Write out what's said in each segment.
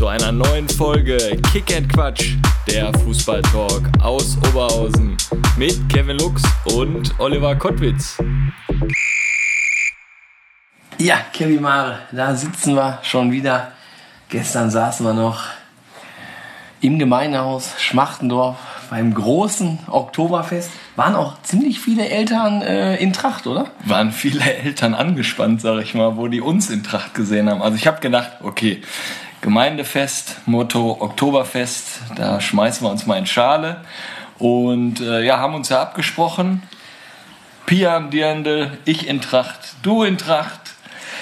Zu einer neuen Folge Kick and Quatsch, der Fußballtalk aus Oberhausen mit Kevin Lux und Oliver Kottwitz. Ja, Kevin Mare, da sitzen wir schon wieder. Gestern saßen wir noch im Gemeindehaus Schmachtendorf beim großen Oktoberfest. Waren auch ziemlich viele Eltern äh, in Tracht, oder? Waren viele Eltern angespannt, sag ich mal, wo die uns in Tracht gesehen haben. Also ich habe gedacht, okay, Gemeindefest, Motto Oktoberfest, da schmeißen wir uns mal in Schale. Und äh, ja, haben uns ja abgesprochen. Pia im Dirndl, ich in Tracht, du in Tracht,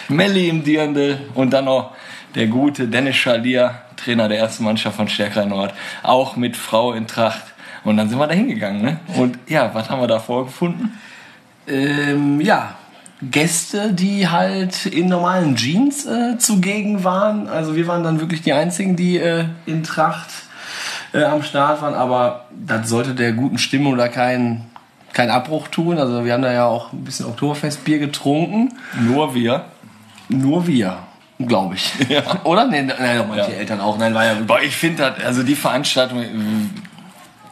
Melli im Dirndl und dann noch der gute Dennis Schalier, Trainer der ersten Mannschaft von Stärker Nord, auch mit Frau in Tracht. Und dann sind wir da hingegangen. Ne? Und ja, was haben wir da vorgefunden? Ähm, ja, Gäste, die halt in normalen Jeans äh, zugegen waren. Also wir waren dann wirklich die Einzigen, die äh, in Tracht äh, am Start waren. Aber das sollte der guten Stimmung da keinen kein Abbruch tun. Also wir haben da ja auch ein bisschen Oktoberfestbier getrunken. Nur wir. Nur wir, glaube ich. Ja. Oder? Nee, nein, manche Ja. Eltern auch. Nein, war ja Boah, ich finde das, also die Veranstaltung, äh,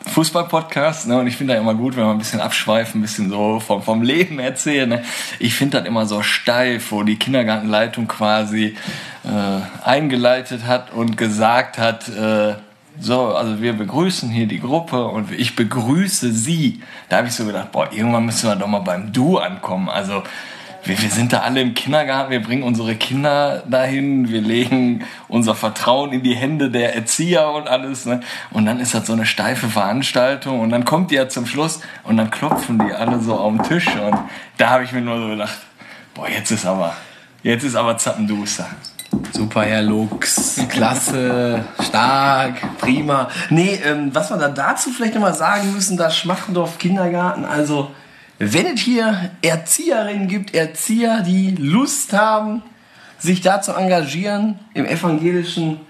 Fußball-Podcast, ne, und ich finde das immer gut, wenn wir ein bisschen abschweifen, ein bisschen so vom, vom Leben erzählen. Ne. Ich finde das immer so steif, wo die Kindergartenleitung quasi äh, eingeleitet hat und gesagt hat, äh, so, also wir begrüßen hier die Gruppe und ich begrüße sie. Da habe ich so gedacht, boah, irgendwann müssen wir doch mal beim Du ankommen. Also wir, wir sind da alle im Kindergarten, wir bringen unsere Kinder dahin, wir legen unser Vertrauen in die Hände der Erzieher und alles. Ne? Und dann ist das so eine steife Veranstaltung und dann kommt die ja zum Schluss und dann klopfen die alle so auf den Tisch und da habe ich mir nur so gedacht, boah, jetzt ist aber, jetzt ist aber Zappenduster. Super, Herr Lux. Klasse, stark, prima. Nee, ähm, was wir da dazu vielleicht nochmal sagen müssen, das Schmachtendorf Kindergarten, also wenn es hier Erzieherinnen gibt, Erzieher, die Lust haben, sich da zu engagieren im evangelischen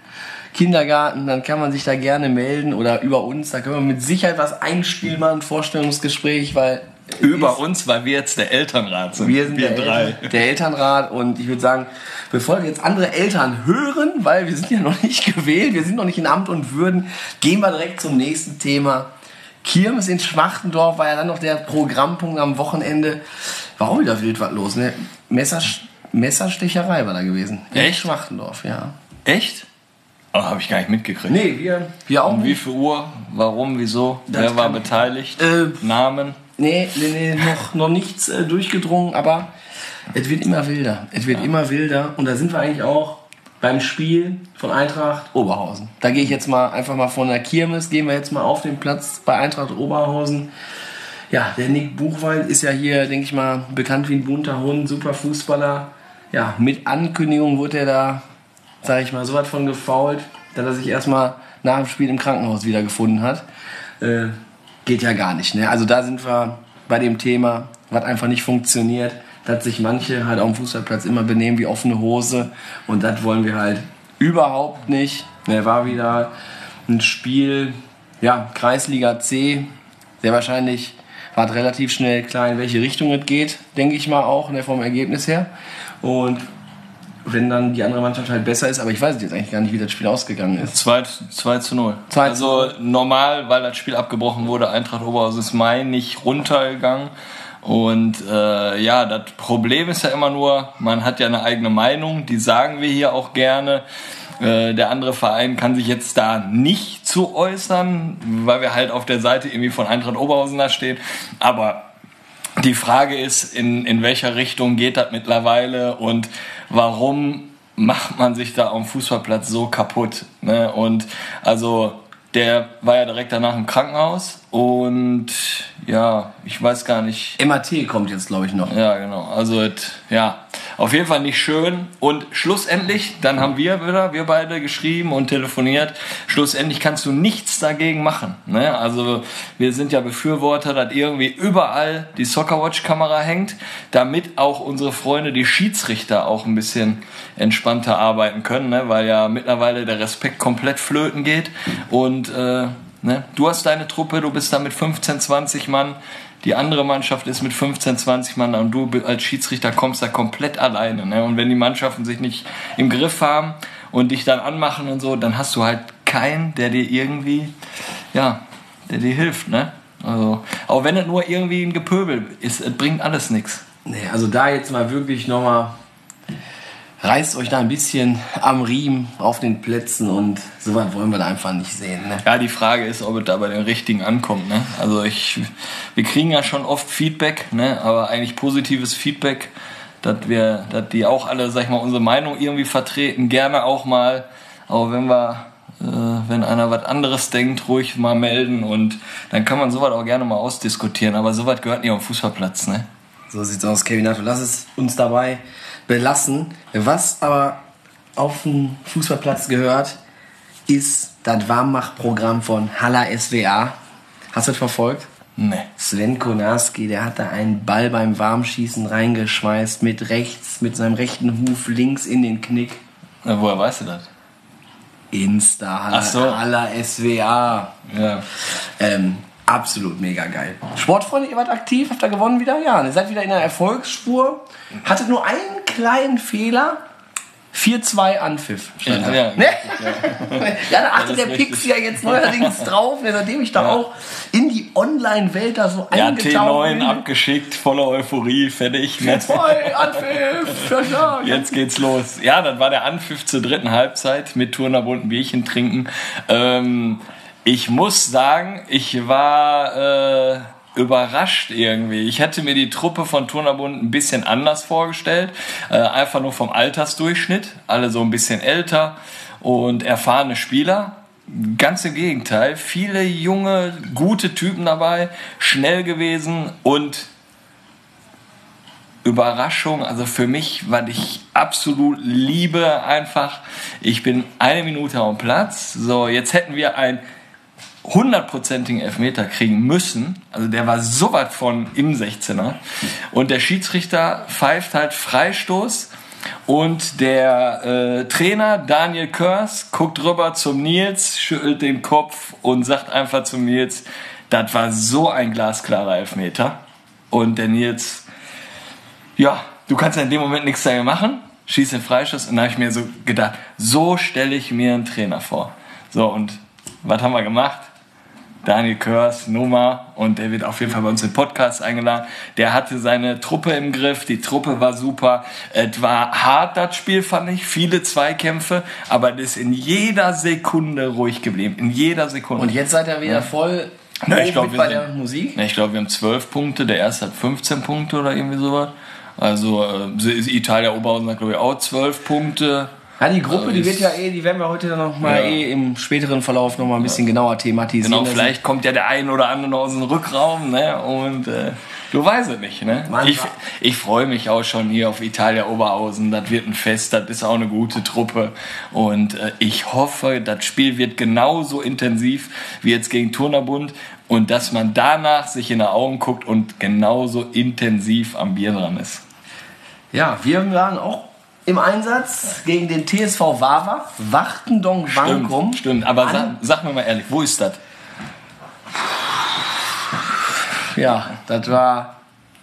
Kindergarten, dann kann man sich da gerne melden oder über uns, da können wir mit Sicherheit was einspielen, mal ein Vorstellungsgespräch, weil Über uns, weil wir jetzt der Elternrat sind. wir sind der, drei. Eltern, der Elternrat und ich würde sagen, bevor wir jetzt andere Eltern hören, weil wir sind ja noch nicht gewählt, wir sind noch nicht in Amt und Würden, gehen wir direkt zum nächsten Thema. Kirmes in Schmachtendorf war ja dann noch der Programmpunkt am Wochenende. Warum wieder wild was los? Ne? Messer, Messerstecherei war da gewesen. In Echt? Schmachtendorf, ja. Echt? Oh, habe ich gar nicht mitgekriegt. Nee, wir, wir auch Um wie viel Uhr? Warum? Wieso? Das Wer war beteiligt? Äh, Namen? Nee, nee, nee, noch, noch nichts äh, durchgedrungen, aber es wird immer wilder. Es wird immer wilder. Und da sind wir eigentlich auch beim Spiel von Eintracht Oberhausen. Da gehe ich jetzt mal einfach mal von der Kirmes, gehen wir jetzt mal auf den Platz bei Eintracht Oberhausen. Ja, der Nick Buchwald ist ja hier, denke ich mal, bekannt wie ein bunter Hund, super Fußballer. Ja, mit Ankündigung wurde er da, sage ich mal, so was von gefault, dass er sich erstmal nach dem Spiel im Krankenhaus wiedergefunden hat. Äh, geht ja gar nicht. Ne? Also da sind wir bei dem Thema, was einfach nicht funktioniert, dass sich manche halt auf dem Fußballplatz immer benehmen wie offene Hose und das wollen wir halt überhaupt nicht. Ne, war wieder ein Spiel, ja, Kreisliga C, sehr wahrscheinlich war es relativ schnell klar, in welche Richtung es geht, denke ich mal auch, ne, vom Ergebnis her. Und wenn dann die andere Mannschaft halt besser ist, aber ich weiß jetzt eigentlich gar nicht, wie das Spiel ausgegangen ist. 2, 2 zu 0. 2 zu also normal, weil das Spiel abgebrochen wurde, Eintracht Oberhausen ist Mai nicht runtergegangen. Und äh, ja, das Problem ist ja immer nur, man hat ja eine eigene Meinung, die sagen wir hier auch gerne. Äh, der andere Verein kann sich jetzt da nicht zu äußern, weil wir halt auf der Seite irgendwie von Eintracht Oberhausen da stehen. Aber die Frage ist, in, in welcher Richtung geht das mittlerweile und warum macht man sich da am Fußballplatz so kaputt? Ne? Und also der war ja direkt danach im Krankenhaus und ja, ich weiß gar nicht. MAT kommt jetzt, glaube ich, noch. Ja, genau. Also et, ja, auf jeden Fall nicht schön. Und schlussendlich, dann haben wir wieder, wir beide geschrieben und telefoniert. Schlussendlich kannst du nichts dagegen machen. Ne? Also wir sind ja Befürworter, dass irgendwie überall die Soccerwatch-Kamera hängt, damit auch unsere Freunde, die Schiedsrichter, auch ein bisschen entspannter arbeiten können, ne? weil ja mittlerweile der Respekt komplett flöten geht. Und äh, ne? du hast deine Truppe, du bist da mit 15, 20 Mann die andere Mannschaft ist mit 15, 20 Mann und du als Schiedsrichter kommst da komplett alleine. Ne? Und wenn die Mannschaften sich nicht im Griff haben und dich dann anmachen und so, dann hast du halt keinen, der dir irgendwie, ja, der dir hilft. Ne? Also, auch wenn es nur irgendwie ein Gepöbel ist, es bringt alles nichts. Nee, also da jetzt mal wirklich nochmal reißt euch da ein bisschen am Riemen auf den Plätzen und so weit wollen wir da einfach nicht sehen. Ne? Ja, die Frage ist, ob es da bei den Richtigen ankommt. Ne? Also ich, wir kriegen ja schon oft Feedback, ne? aber eigentlich positives Feedback, dass wir, dass die auch alle, sag ich mal, unsere Meinung irgendwie vertreten. Gerne auch mal, aber wenn wir äh, wenn einer was anderes denkt, ruhig mal melden und dann kann man sowas auch gerne mal ausdiskutieren. Aber sowas gehört nicht auf den Fußballplatz, ne? So sieht's aus, Kevin. Lass es uns dabei belassen. Was aber auf dem Fußballplatz gehört, ist das Warmmachprogramm von Halla SWA. Hast du das verfolgt? Nee. Sven Konarski, der hat da einen Ball beim Warmschießen reingeschmeißt, mit rechts, mit seinem rechten Huf links in den Knick. Na, woher weißt du das? Insta, Halla, so. Halla SWA. Ja. Ähm, absolut mega geil. Sportfreunde, ihr wart aktiv, habt ihr gewonnen wieder? Ja, ihr seid wieder in der Erfolgsspur. Hattet nur einen kleinen Fehler. 4-2 Anpfiff. Ja, da. ja. ne? ja, da achtet der Pix ja jetzt neuerdings drauf, ne, seitdem ich da Ja. auch in die Online-Welt da so Ja, eingetaucht T9 bin. abgeschickt, voller Euphorie, fertig. Ne? 4-2 Anpfiff. Ja, ja. Jetzt geht's los. Ja, dann war der Anpfiff zur dritten Halbzeit mit Turnerbund ein Bierchen trinken. Ähm, ich muss sagen, ich war äh, überrascht irgendwie. Ich hätte mir die Truppe von Turnerbund ein bisschen anders vorgestellt. Äh, einfach nur vom Altersdurchschnitt. Alle so ein bisschen älter und erfahrene Spieler. Ganz im Gegenteil. Viele junge, gute Typen dabei. Schnell gewesen und Überraschung, also für mich, was ich absolut liebe, einfach, ich bin eine Minute am Platz. So, jetzt hätten wir einen hundertprozentigen Elfmeter kriegen müssen. Also der war so weit von im 16er. Und der Schiedsrichter pfeift halt Freistoß. Und der äh, Trainer Daniel Körs guckt rüber zum Nils, schüttelt den Kopf und sagt einfach zum Nils, das war so ein glasklarer Elfmeter. Und der Nils ja, du kannst ja in dem Moment nichts dagegen machen, schießt den Freischuss und da habe ich mir so gedacht, so stelle ich mir einen Trainer vor. So, und was haben wir gemacht? Daniel Körs, Nummer und der wird auf jeden Fall bei uns im Podcast eingeladen. Der hatte seine Truppe im Griff, die Truppe war super. Es war hart, das Spiel fand ich, viele Zweikämpfe, aber es ist in jeder Sekunde ruhig geblieben. In jeder Sekunde. Und jetzt seid ihr wieder voll Ja, ich oben glaub, mit wir bei sind- der Musik. Ja, ich glaube, wir haben 12 Punkte, der erste hat 15 Punkte oder irgendwie sowas. Also äh, Italia Oberhausen hat glaube ich auch 12 Punkte. Ja, die Gruppe, die ist- wird ja eh, die werden wir heute dann noch mal Ja. eh im späteren Verlauf noch mal ein bisschen genauer thematisieren. Genau, vielleicht kommt ja der ein oder andere noch aus dem Rückraum, ne? Und äh, du weißt es nicht, ne? Mann, ich ich freue mich auch schon hier auf Italia Oberhausen. Das wird ein Fest, das ist auch eine gute Truppe. Und äh, ich hoffe, das Spiel wird genauso intensiv wie jetzt gegen Turnerbund. Und dass man danach sich in die Augen guckt und genauso intensiv am Bier dran ist. Ja, wir waren auch im Einsatz gegen den TSV Wawa, Wachtendong Wankum. Stimmt, stimmt. Aber sag, sag mir mal ehrlich, wo ist das? Ja, das war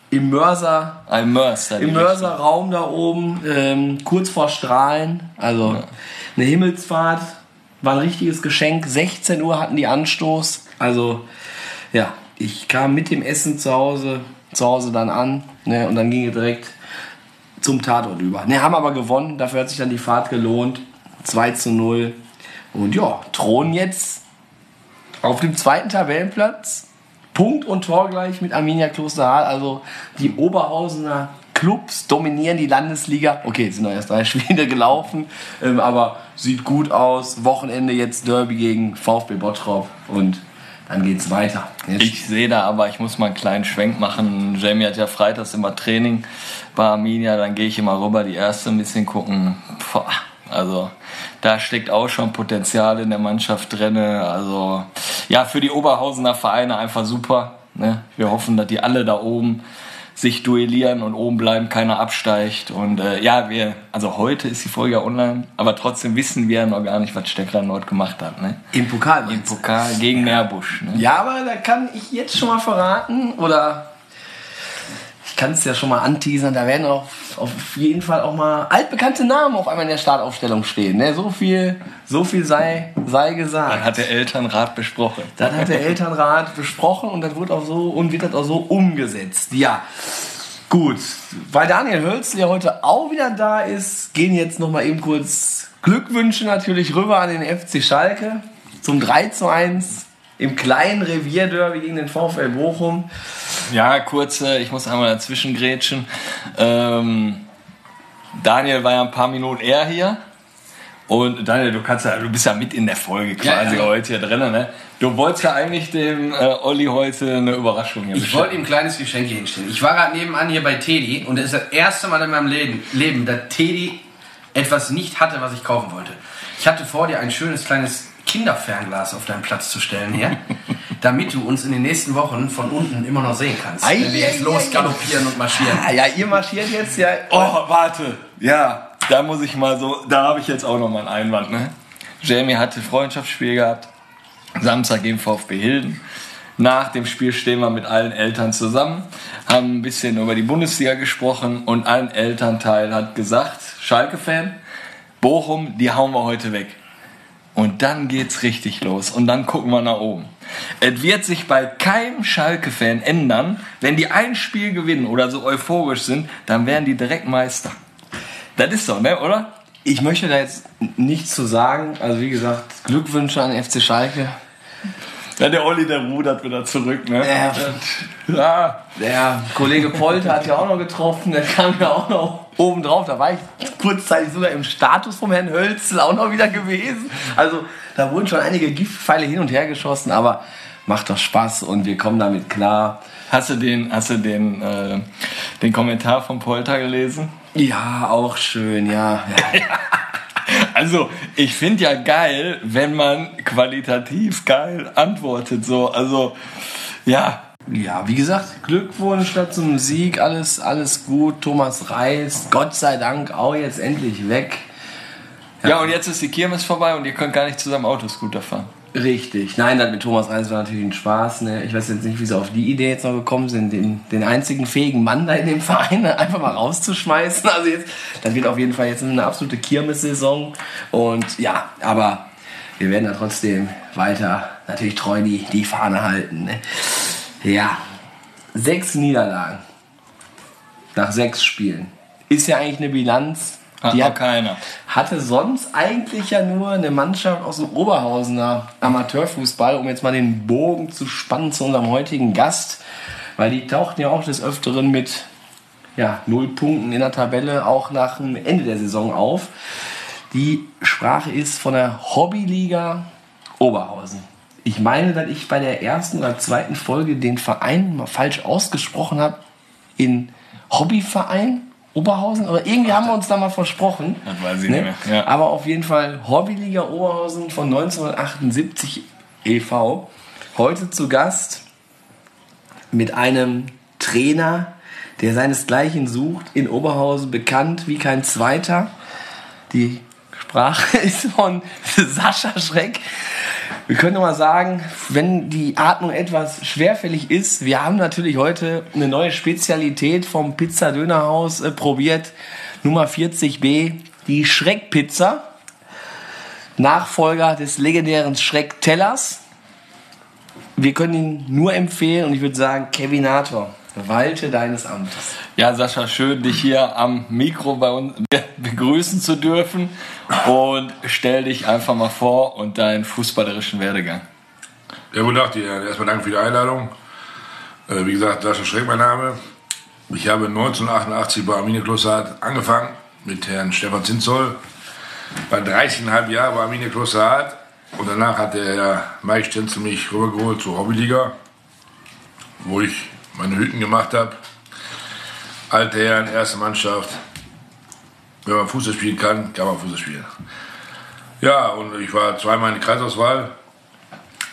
im Mörser, Ein Mörs. da die im Richtung. Mörserraum da oben, ähm, kurz vor Strahlen. Also eine Himmelsfahrt, war ein richtiges Geschenk. 16 Uhr hatten die Anstoß. Also ja, ich kam mit dem Essen zu Hause, zu Hause dann an ne, und dann ging es direkt zum Tatort über. Ne, haben aber gewonnen, dafür hat sich dann die Fahrt gelohnt. 2 zu 0. Und ja, thronen jetzt auf dem zweiten Tabellenplatz. Punkt und Tor gleich mit Arminia Klosterhardt. Also die Oberhausener Clubs dominieren die Landesliga. Okay, es sind noch erst drei Spiele gelaufen, ähm, aber sieht gut aus. Wochenende jetzt Derby gegen VfB Bottrop. Und dann geht's weiter. Jetzt Ich sehe da aber, ich muss mal einen kleinen Schwenk machen. Jamie hat ja freitags immer Training bei Arminia, dann gehe ich immer rüber, die erste ein bisschen gucken. Boah, also da steckt auch schon Potenzial in der Mannschaft drin. Also ja, für die Oberhausener Vereine einfach super. Ne? Wir hoffen, dass die alle da oben sich duellieren und oben bleiben, keiner absteigt. Und äh, ja, wir, also heute ist die Folge ja online, aber trotzdem wissen wir ja noch gar nicht, was Steckler Nord gemacht hat. Ne? Im Pokal. Im? Pokal gegen Meerbusch. Ne? Ja, aber da kann ich jetzt schon mal verraten oder ich kann es ja schon mal anteasern, da werden auch auf jeden Fall auch mal altbekannte Namen auf einmal in der Startaufstellung stehen. Ne? So viel, so viel sei, sei gesagt. Dann hat der Elternrat besprochen. Das hat der Elternrat besprochen und das wird auch so und wird das auch so umgesetzt. Ja. Gut, weil Daniel Hölzl ja heute auch wieder da ist, gehen jetzt noch mal eben kurz Glückwünsche natürlich rüber an den FC Schalke zum 3 zu 1 im kleinen Revierderby gegen den VfL Bochum. Ja, kurz, äh, ich muss einmal dazwischen grätschen. Ähm, Daniel war ja ein paar Minuten eher hier. Und Daniel, du kannst ja, du bist ja mit in der Folge quasi Ja, ja. heute hier drin, ne? Du wolltest ja eigentlich dem äh, Olli heute eine Überraschung hier Ich wollte ihm ein kleines Geschenk hier hinstellen. Ich war gerade nebenan hier bei Teddy und das ist das erste Mal in meinem Leben, Leben dass Teddy etwas nicht hatte, was ich kaufen wollte. Ich hatte vor dir ein schönes kleines Kinderfernglas auf deinen Platz zu stellen hier, damit du uns in den nächsten Wochen von unten immer noch sehen kannst. Ei, wenn wir jetzt losgaloppieren und marschieren. Ah, ja, ihr marschiert jetzt ja. Oh, warte. Ja, da muss ich mal so, da habe ich jetzt auch noch mal einen Einwand, ne? Jamie hatte Freundschaftsspiel gehabt. Samstag gegen VfB Hilden. Nach dem Spiel stehen wir mit allen Eltern zusammen, haben ein bisschen über die Bundesliga gesprochen und ein Elternteil hat gesagt, Schalke-Fan, Bochum, die hauen wir heute weg. Und dann geht's richtig los. Und dann gucken wir nach oben. Es wird sich bei keinem Schalke-Fan ändern, wenn die ein Spiel gewinnen oder so euphorisch sind, dann werden die direkt Meister. Das ist so, ne, oder? Ich möchte da jetzt nichts zu sagen. Also wie gesagt, Glückwünsche an FC Schalke. Ja, der Olli, der rudert wieder zurück, ne? Ja. Ja. Der Kollege Polter hat ja auch noch getroffen, der kam ja auch noch oben drauf. Da war ich kurzzeitig sogar im Status vom Herrn Hölzel auch noch wieder gewesen. Also da wurden schon einige Giftpfeile hin und her geschossen, aber macht doch Spaß und wir kommen damit klar. Hast du den, hast du den, äh, den Kommentar von Polter gelesen? Ja, auch schön, ja. ja. Also, ich finde ja geil, wenn man qualitativ geil antwortet, so. Also, ja, Ja, wie gesagt, Glückwunsch zum Sieg, alles, alles gut. Thomas Reis, Gott sei Dank auch jetzt endlich weg. Ja. und jetzt ist die Kirmes vorbei und ihr könnt gar nicht zusammen Autoscooter fahren. Richtig. Nein, das mit Thomas Reis war natürlich ein Spaß. Ne? Ich weiß jetzt nicht, wie sie auf die Idee jetzt noch gekommen sind, den, den einzigen fähigen Mann da in dem Verein einfach mal rauszuschmeißen. Also jetzt, das wird auf jeden Fall jetzt eine absolute Kirmes-Saison. Und ja, aber wir werden da trotzdem weiter natürlich treu die, die Fahne halten. Ne? Ja, sechs Niederlagen nach sechs Spielen. Ist ja eigentlich eine Bilanz. Hat Die noch hat, keiner. hatte sonst eigentlich ja nur eine Mannschaft aus dem Oberhausener Amateurfußball, um jetzt mal den Bogen zu spannen zu unserem heutigen Gast, weil die tauchten ja auch des Öfteren mit ja, null Punkten in der Tabelle auch nach dem Ende der Saison auf. Die Sprache ist von der Hobbyliga Oberhausen. Ich meine, dass ich bei der ersten oder zweiten Folge den Verein mal falsch ausgesprochen habe in Hobbyverein Oberhausen, aber irgendwie haben wir uns da mal versprochen. Das weiß ich Ne? nicht mehr. Ja. Aber auf jeden Fall Hobbyliga Oberhausen von 1978 e.V. Heute zu Gast mit einem Trainer, der seinesgleichen sucht, in Oberhausen bekannt wie kein zweiter. Die Sprache ist von Sascha Schreck. Wir können mal sagen, wenn die Atmung etwas schwerfällig ist, wir haben natürlich heute eine neue Spezialität vom Pizza-Dönerhaus äh, probiert. Nummer 40b, die Schreckpizza. Nachfolger des legendären Schrecktellers. Wir können ihn nur empfehlen und ich würde sagen, Kevinator, walte deines Amtes. Ja, Sascha, schön, dich hier am Mikro bei uns be- begrüßen zu dürfen. Und stell dich einfach mal vor und deinen fußballerischen Werdegang. Ja, guten Tag dir. Erstmal danke für die Einladung. Äh, wie gesagt, Sascha Schreck mein Name. Ich habe 1988 bei Arminia Klosterhardt angefangen mit Herrn Stefan Zinzoll. War 13,5 Jahre bei Arminia Klosterhardt. Und danach hat der Herr Mike Stenzel mich rübergeholt zur Hobbyliga, wo ich meine Hütten gemacht habe. Alte Herren, erste Mannschaft. Wenn man Fußball spielen kann, kann man Fußball spielen. Ja, und ich war zweimal in der Kreisauswahl.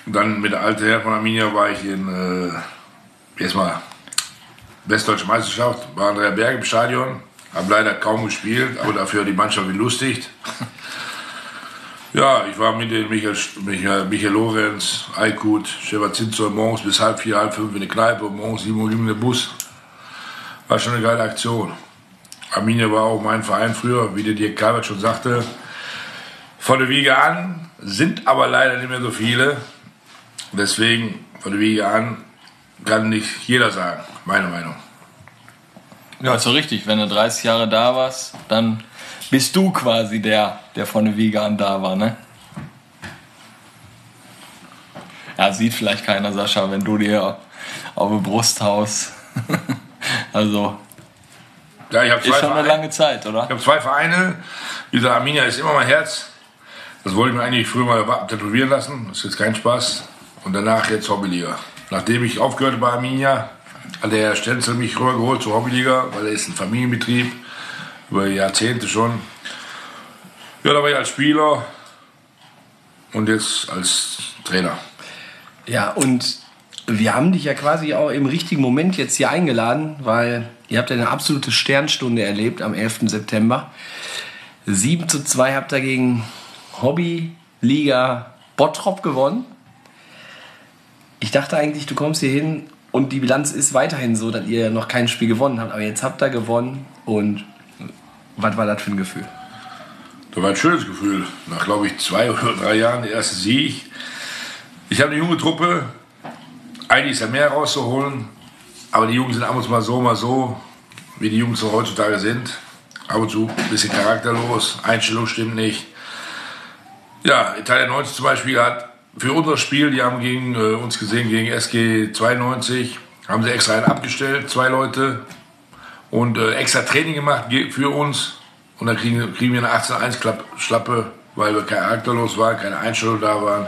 Dann mit der alten Herren von Arminia war ich in, äh, erstmal Westdeutsche Meisterschaft, war Andrea Berg im Stadion. Hab leider kaum gespielt, aber dafür die Mannschaft belustigt. Ja, ich war mit den Michael, Michael, Michael Lorenz, Aykut, Stefan Zinzer morgens bis halb vier, halb fünf in der Kneipe und morgens sieben Uhr ging der Bus. War schon eine geile Aktion. Arminia war auch mein Verein früher, wie der Dirk Kalbert schon sagte. Von der Wiege an sind aber leider nicht mehr so viele. Deswegen von der Wiege an kann nicht jeder sagen, meine Meinung. Ja, ist doch richtig. Wenn du 30 Jahre da warst, dann bist du quasi der, der von der Wiege an da war, ne? Ja, sieht vielleicht keiner, Sascha, wenn du dir auf die Brust haust. also, Ja, ich habe ist zwei, schon eine Vereine. lange Zeit, oder? Ich hab zwei Vereine. Dieser Arminia ist immer mein Herz. Das wollte ich mir eigentlich früher mal tätowieren lassen. Das ist jetzt kein Spaß. Und danach jetzt Hobbyliga. Nachdem ich aufgehört habe bei Arminia, hat der Herr Stenzel mich rübergeholt zur Hobbyliga, weil er ist ein Familienbetrieb. Über Jahrzehnte schon. Ja, da war ich als Spieler und jetzt als Trainer. Ja, und wir haben dich ja quasi auch im richtigen Moment jetzt hier eingeladen, weil ihr habt ja eine absolute Sternstunde erlebt am 11. September. 7 zu 2 habt ihr gegen Hobbyliga Bottrop gewonnen. Ich dachte eigentlich, du kommst hier hin und die Bilanz ist weiterhin so, dass ihr noch kein Spiel gewonnen habt. Aber jetzt habt ihr gewonnen und was war das für ein Gefühl? Das war ein schönes Gefühl. Nach, glaube ich, zwei oder drei Jahren der erste Sieg. Ich habe eine junge Truppe. Eigentlich ist ja mehr rauszuholen. Aber die Jungs sind ab und zu mal so, mal so, wie die Jungs heutzutage sind. Ab und zu ein bisschen charakterlos. Einstellung stimmt nicht. Ja, Italien 90 zum Beispiel hat für unser Spiel, die haben gegen äh, uns gesehen, gegen SG 92, haben sie extra einen abgestellt, zwei Leute. Und äh, extra Training gemacht ge- für uns. Und dann kriegen, kriegen wir eine 18-1-Schlappe, weil wir charakterlos waren, keine Einstellung da waren.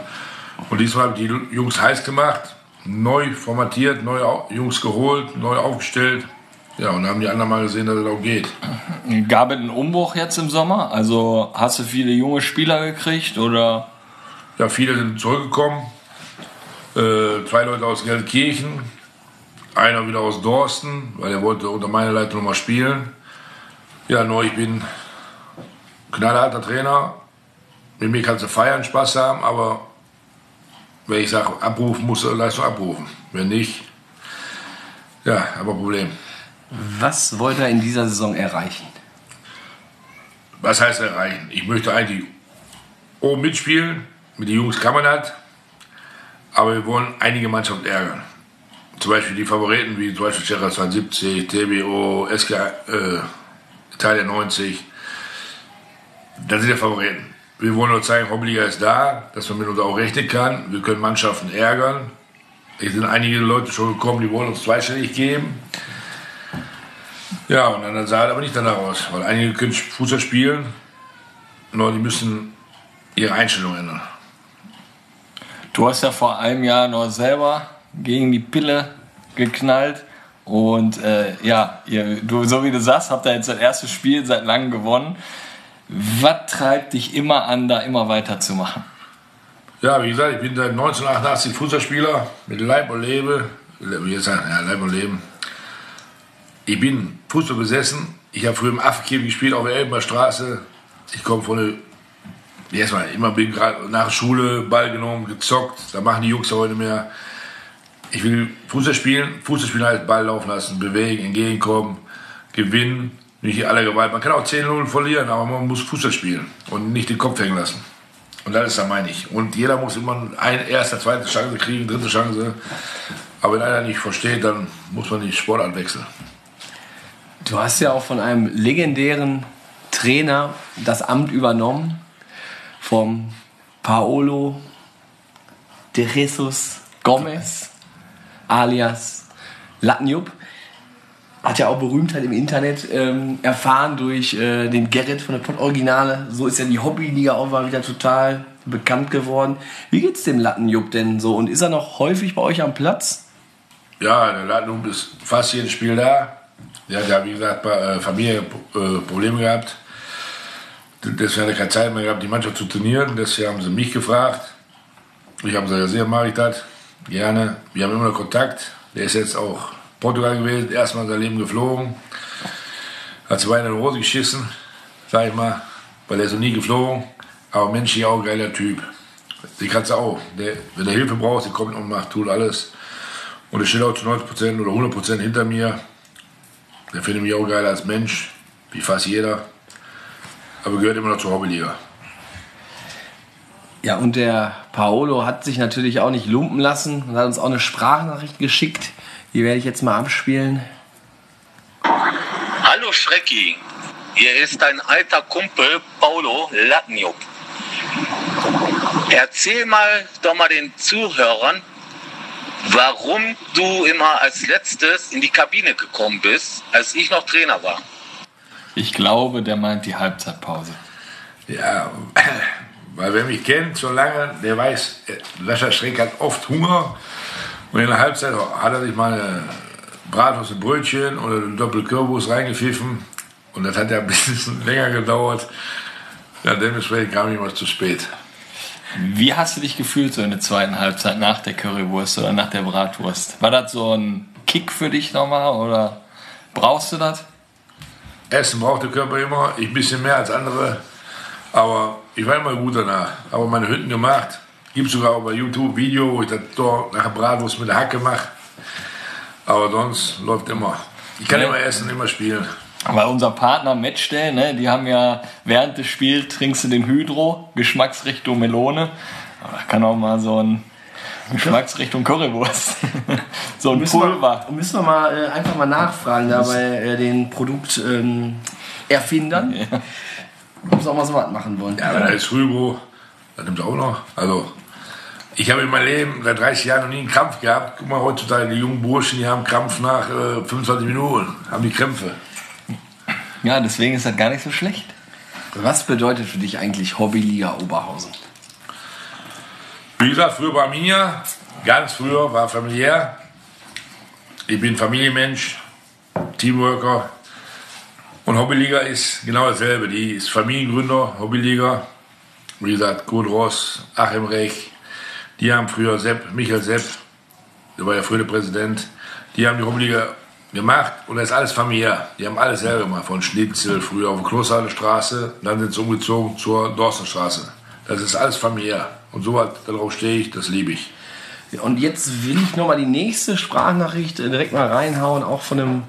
Und diesmal haben die Jungs heiß gemacht, neu formatiert, neue Jungs geholt, neu aufgestellt. Ja, und haben die anderen mal gesehen, dass es auch geht. Gab es einen Umbruch jetzt im Sommer? Also hast du viele junge Spieler gekriegt oder? Ja, viele sind zurückgekommen. Äh, zwei Leute aus Gelsenkirchen, einer wieder aus Dorsten, weil er wollte unter meiner Leitung nochmal spielen. Ja, nur ich bin knallharter Trainer. Mit mir kannst du feiern, Spaß haben, aber wenn ich sage, abrufen, musst du Leistung abrufen. Wenn nicht, ja, aber Problem. Was wollt ihr in dieser Saison erreichen? Was heißt erreichen? Ich möchte eigentlich oben mitspielen. Mit den Jungs kann man das. Aber wir wollen einige Mannschaften ärgern. Zum Beispiel die Favoriten wie zum Beispiel Cerra 72, TBO, SK äh, Italien 90. Das sind die Favoriten. Wir wollen nur zeigen, Hobbyliga ist da, dass man mit uns auch rechnen kann. Wir können Mannschaften ärgern. Es sind einige Leute schon gekommen, die wollen uns zweistellig geben. Ja, und dann sah es aber nicht danach aus, weil einige können Fußball spielen, nur die müssen ihre Einstellung ändern. Du hast ja vor einem Jahr noch selber gegen die Pille geknallt. Und äh, ja, ihr, du, so wie du sagst, habt ihr jetzt das erste Spiel seit langem gewonnen. Was treibt dich immer an, da immer weiterzumachen? Ja, wie gesagt, ich bin seit 1988 Fußballspieler mit Leib und Leben. Jetzt ja, Leib und Leben. Ich bin Fußball besessen. Ich habe früher im Affenkäfig gespielt auf der Elbener Straße. Ich komme von der. Erstmal, immer bin gerade nach Schule Ball genommen, gezockt. Da machen die Jungs heute mehr. Ich will Fußball spielen. Fußball spielen heißt Ball laufen lassen, bewegen, entgegenkommen, gewinnen. Nicht aller Gewalt. Man kann auch 10-0 verlieren, aber man muss Fußball spielen und nicht den Kopf hängen lassen. Und das ist da meine ich. Und jeder muss immer eine erste, zweite Chance kriegen, dritte Chance. Aber wenn einer nicht versteht, dann muss man die Sportart wechseln. Du hast ja auch von einem legendären Trainer das Amt übernommen, vom Paolo de Jesus Gomez, alias Latnjup. Hat ja auch Berühmtheit im Internet ähm, erfahren durch äh, den Gerrit von der Pott-Originale. So ist ja die Hobbyliga auch mal wieder total bekannt geworden. Wie geht's dem Lattenjupp denn so? Und ist er noch häufig bei euch am Platz? Ja, der Lattenhub ist fast jedes Spiel da. Der hat ja, wie gesagt, bei äh, Familie äh, Probleme gehabt. Deswegen hat er keine Zeit mehr gehabt, die Mannschaft zu trainieren. Deswegen haben sie mich gefragt. Ich habe gesagt, ja, sehr mache ich das. Gerne. Wir haben immer noch Kontakt. Der ist jetzt auch Portugal gewesen, erstmal sein Leben geflogen. Hat zwei in die Hose geschissen, sag ich mal, weil er ist noch nie geflogen. Aber menschlich auch ein geiler Typ. Die kannst du auch. Der, wenn er Hilfe braucht, der kommt und macht, tut alles. Und er steht auch zu 90% oder 100% hinter mir. Der findet mich auch geil als Mensch, wie fast jeder. Aber gehört immer noch zur Hobbyliga. Ja, und der Paolo hat sich natürlich auch nicht lumpen lassen und hat uns auch eine Sprachnachricht geschickt. Die werde ich jetzt mal abspielen. Hallo Schrecki, hier ist dein alter Kumpel Paulo Latniuk. Erzähl mal doch mal den Zuhörern, warum du immer als letztes in die Kabine gekommen bist, als ich noch Trainer war. Ich glaube, der meint die Halbzeitpause. Ja, weil wer mich kennt so lange, der weiß, Lascher Schreck hat oft Hunger. Und in der Halbzeit hat er sich mal eine Bratwurst und Brötchen oder einen Doppelkürbis reingepfiffen. Und das hat ja ein bisschen länger gedauert. Ja, dementsprechend kam ich immer zu spät. Wie hast du dich gefühlt so in der zweiten Halbzeit nach der Currywurst oder nach der Bratwurst? War das so ein Kick für dich nochmal oder brauchst du das? Essen braucht der Körper immer, ich ein bisschen mehr als andere. Aber ich war immer gut danach. Aber meine Hütten gemacht. Gibt sogar auch bei YouTube Video, wo ich das dort nach der Bratwurst mit der Hacke mache. Aber sonst läuft immer. Ich kann Ja. immer essen, immer spielen. Weil unser Partner Matchday, ne, die haben ja während des Spiels trinkst du den Hydro, Geschmacksrichtung Melone. Aber da kann auch mal so ein Geschmacksrichtung Currywurst. so ein Müssen Pulver. wir, müssen wir mal äh, einfach mal nachfragen da bei äh, den Produkterfindern. Ähm, Erfindern, ob sie auch mal so was machen wollen. Ja, aber da ist Rübo, das nimmt er auch noch. Also, ich habe in meinem Leben seit 30 Jahren noch nie einen Krampf gehabt. Guck mal, heutzutage die jungen Burschen, die haben Krampf nach äh, 25 Minuten, haben die Krämpfe. Ja, deswegen ist das gar nicht so schlecht. Was bedeutet für dich eigentlich Hobbyliga Oberhausen? Wie gesagt, früher war mir, ganz früher war familiär. Ich bin Familienmensch, Teamworker. Und Hobbyliga ist genau dasselbe. Die ist Familiengründer, Hobbyliga. Wie gesagt, Kurt Ross, Achim Rech, die haben früher Sepp, Michael Sepp, der war ja früher der Präsident, die haben die Hobbyliga gemacht und das ist alles familiär. Die haben alles selber gemacht, von Schnitzel, früher auf der Klosterhalle Straße, dann sind sie umgezogen zur Dorstenstraße. Das ist alles familiär. Und so was, darauf stehe ich, das liebe ich. Und jetzt will ich nochmal die nächste Sprachnachricht äh, direkt mal reinhauen, auch von einem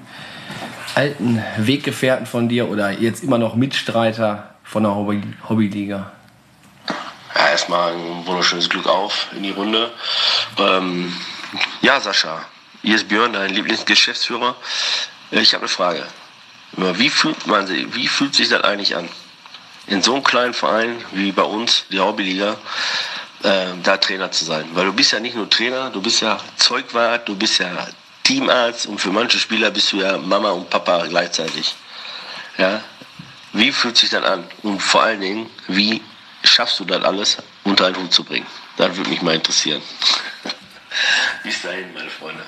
alten Weggefährten von dir oder jetzt immer noch Mitstreiter von der Hobby Hobbyliga. Erstmal ein wunderschönes Glück auf in die Runde. Ähm, ja, Sascha, hier ist Björn, dein Lieblingsgeschäftsführer. Äh, Ich habe eine Frage. Wie fühlt, man, wie fühlt sich das eigentlich an? In so einem kleinen Verein wie bei uns, die Hobbyliga, äh, da Trainer zu sein. Weil du bist ja nicht nur Trainer, du bist ja Zeugwart, du bist ja Teamarzt und für manche Spieler bist du ja Mama und Papa gleichzeitig. Ja? Wie fühlt sich das an? Und vor allen Dingen, wie schaffst du das alles unter einen Hut zu bringen? Das würde mich mal interessieren. Bis dahin, meine Freunde.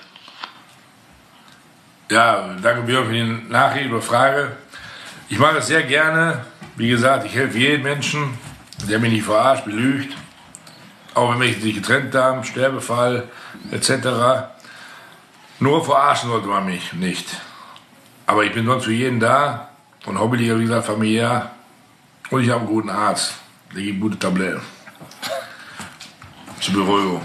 Ja, danke Björn für die Nachricht oder Frage. Ich mache es sehr gerne. Wie gesagt, ich helfe jedem Menschen, der mich nicht verarscht, belügt. Auch wenn welche sich getrennt haben, Sterbefall etc. Nur verarschen sollte man mich nicht. Aber ich bin sonst für jeden da. Und Hobbyliga, wie gesagt, familiär. Und ich habe einen guten Arzt. Gibt gute Tabletten. Zur Beruhigung.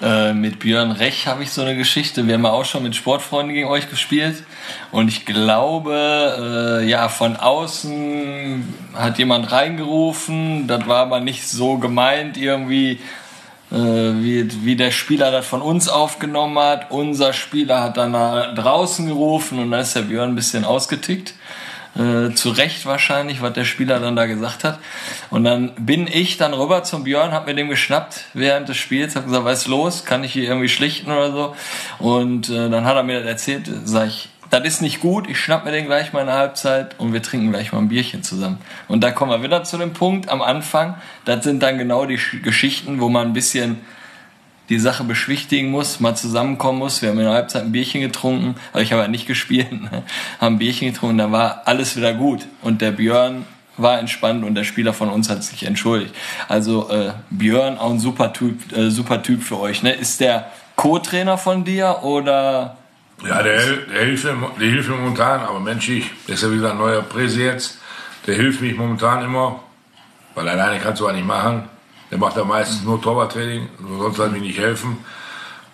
Äh, mit Björn Rech habe ich so eine Geschichte. Wir haben ja auch schon mit Sportfreunden gegen euch gespielt. Und ich glaube, äh, ja, von außen hat jemand reingerufen. Das war aber nicht so gemeint irgendwie, äh, wie, wie der Spieler das von uns aufgenommen hat. Unser Spieler hat dann nach draußen gerufen und dann ist der Björn ein bisschen ausgetickt. Äh, zu Recht wahrscheinlich, was der Spieler dann da gesagt hat. Und dann bin ich dann rüber zum Björn, hab mir den geschnappt während des Spiels, hab gesagt, was ist los? Kann ich hier irgendwie schlichten oder so? Und äh, dann hat er mir das erzählt, sag ich, das ist nicht gut, ich schnapp mir den gleich mal in der Halbzeit und wir trinken gleich mal ein Bierchen zusammen. Und da kommen wir wieder zu dem Punkt am Anfang, das sind dann genau die Sch- Geschichten, wo man ein bisschen die Sache beschwichtigen muss, mal zusammenkommen muss. Wir haben in der Halbzeit ein Bierchen getrunken, aber ich habe ja nicht gespielt, ne? haben ein Bierchen getrunken, da war alles wieder gut. Und der Björn war entspannt und der Spieler von uns hat sich entschuldigt. Also äh, Björn auch ein super Typ, äh, super Typ für euch. Ne? Ist der Co-Trainer von dir oder Ja, der, der, hilft mir, hilft momentan, aber menschlich, der ist ja wieder ein neuer Präsi jetzt. Der hilft mich momentan immer, weil alleine kannst du auch nicht machen. Der macht ja meistens nur Torwarttraining, sonst kann mir nicht helfen.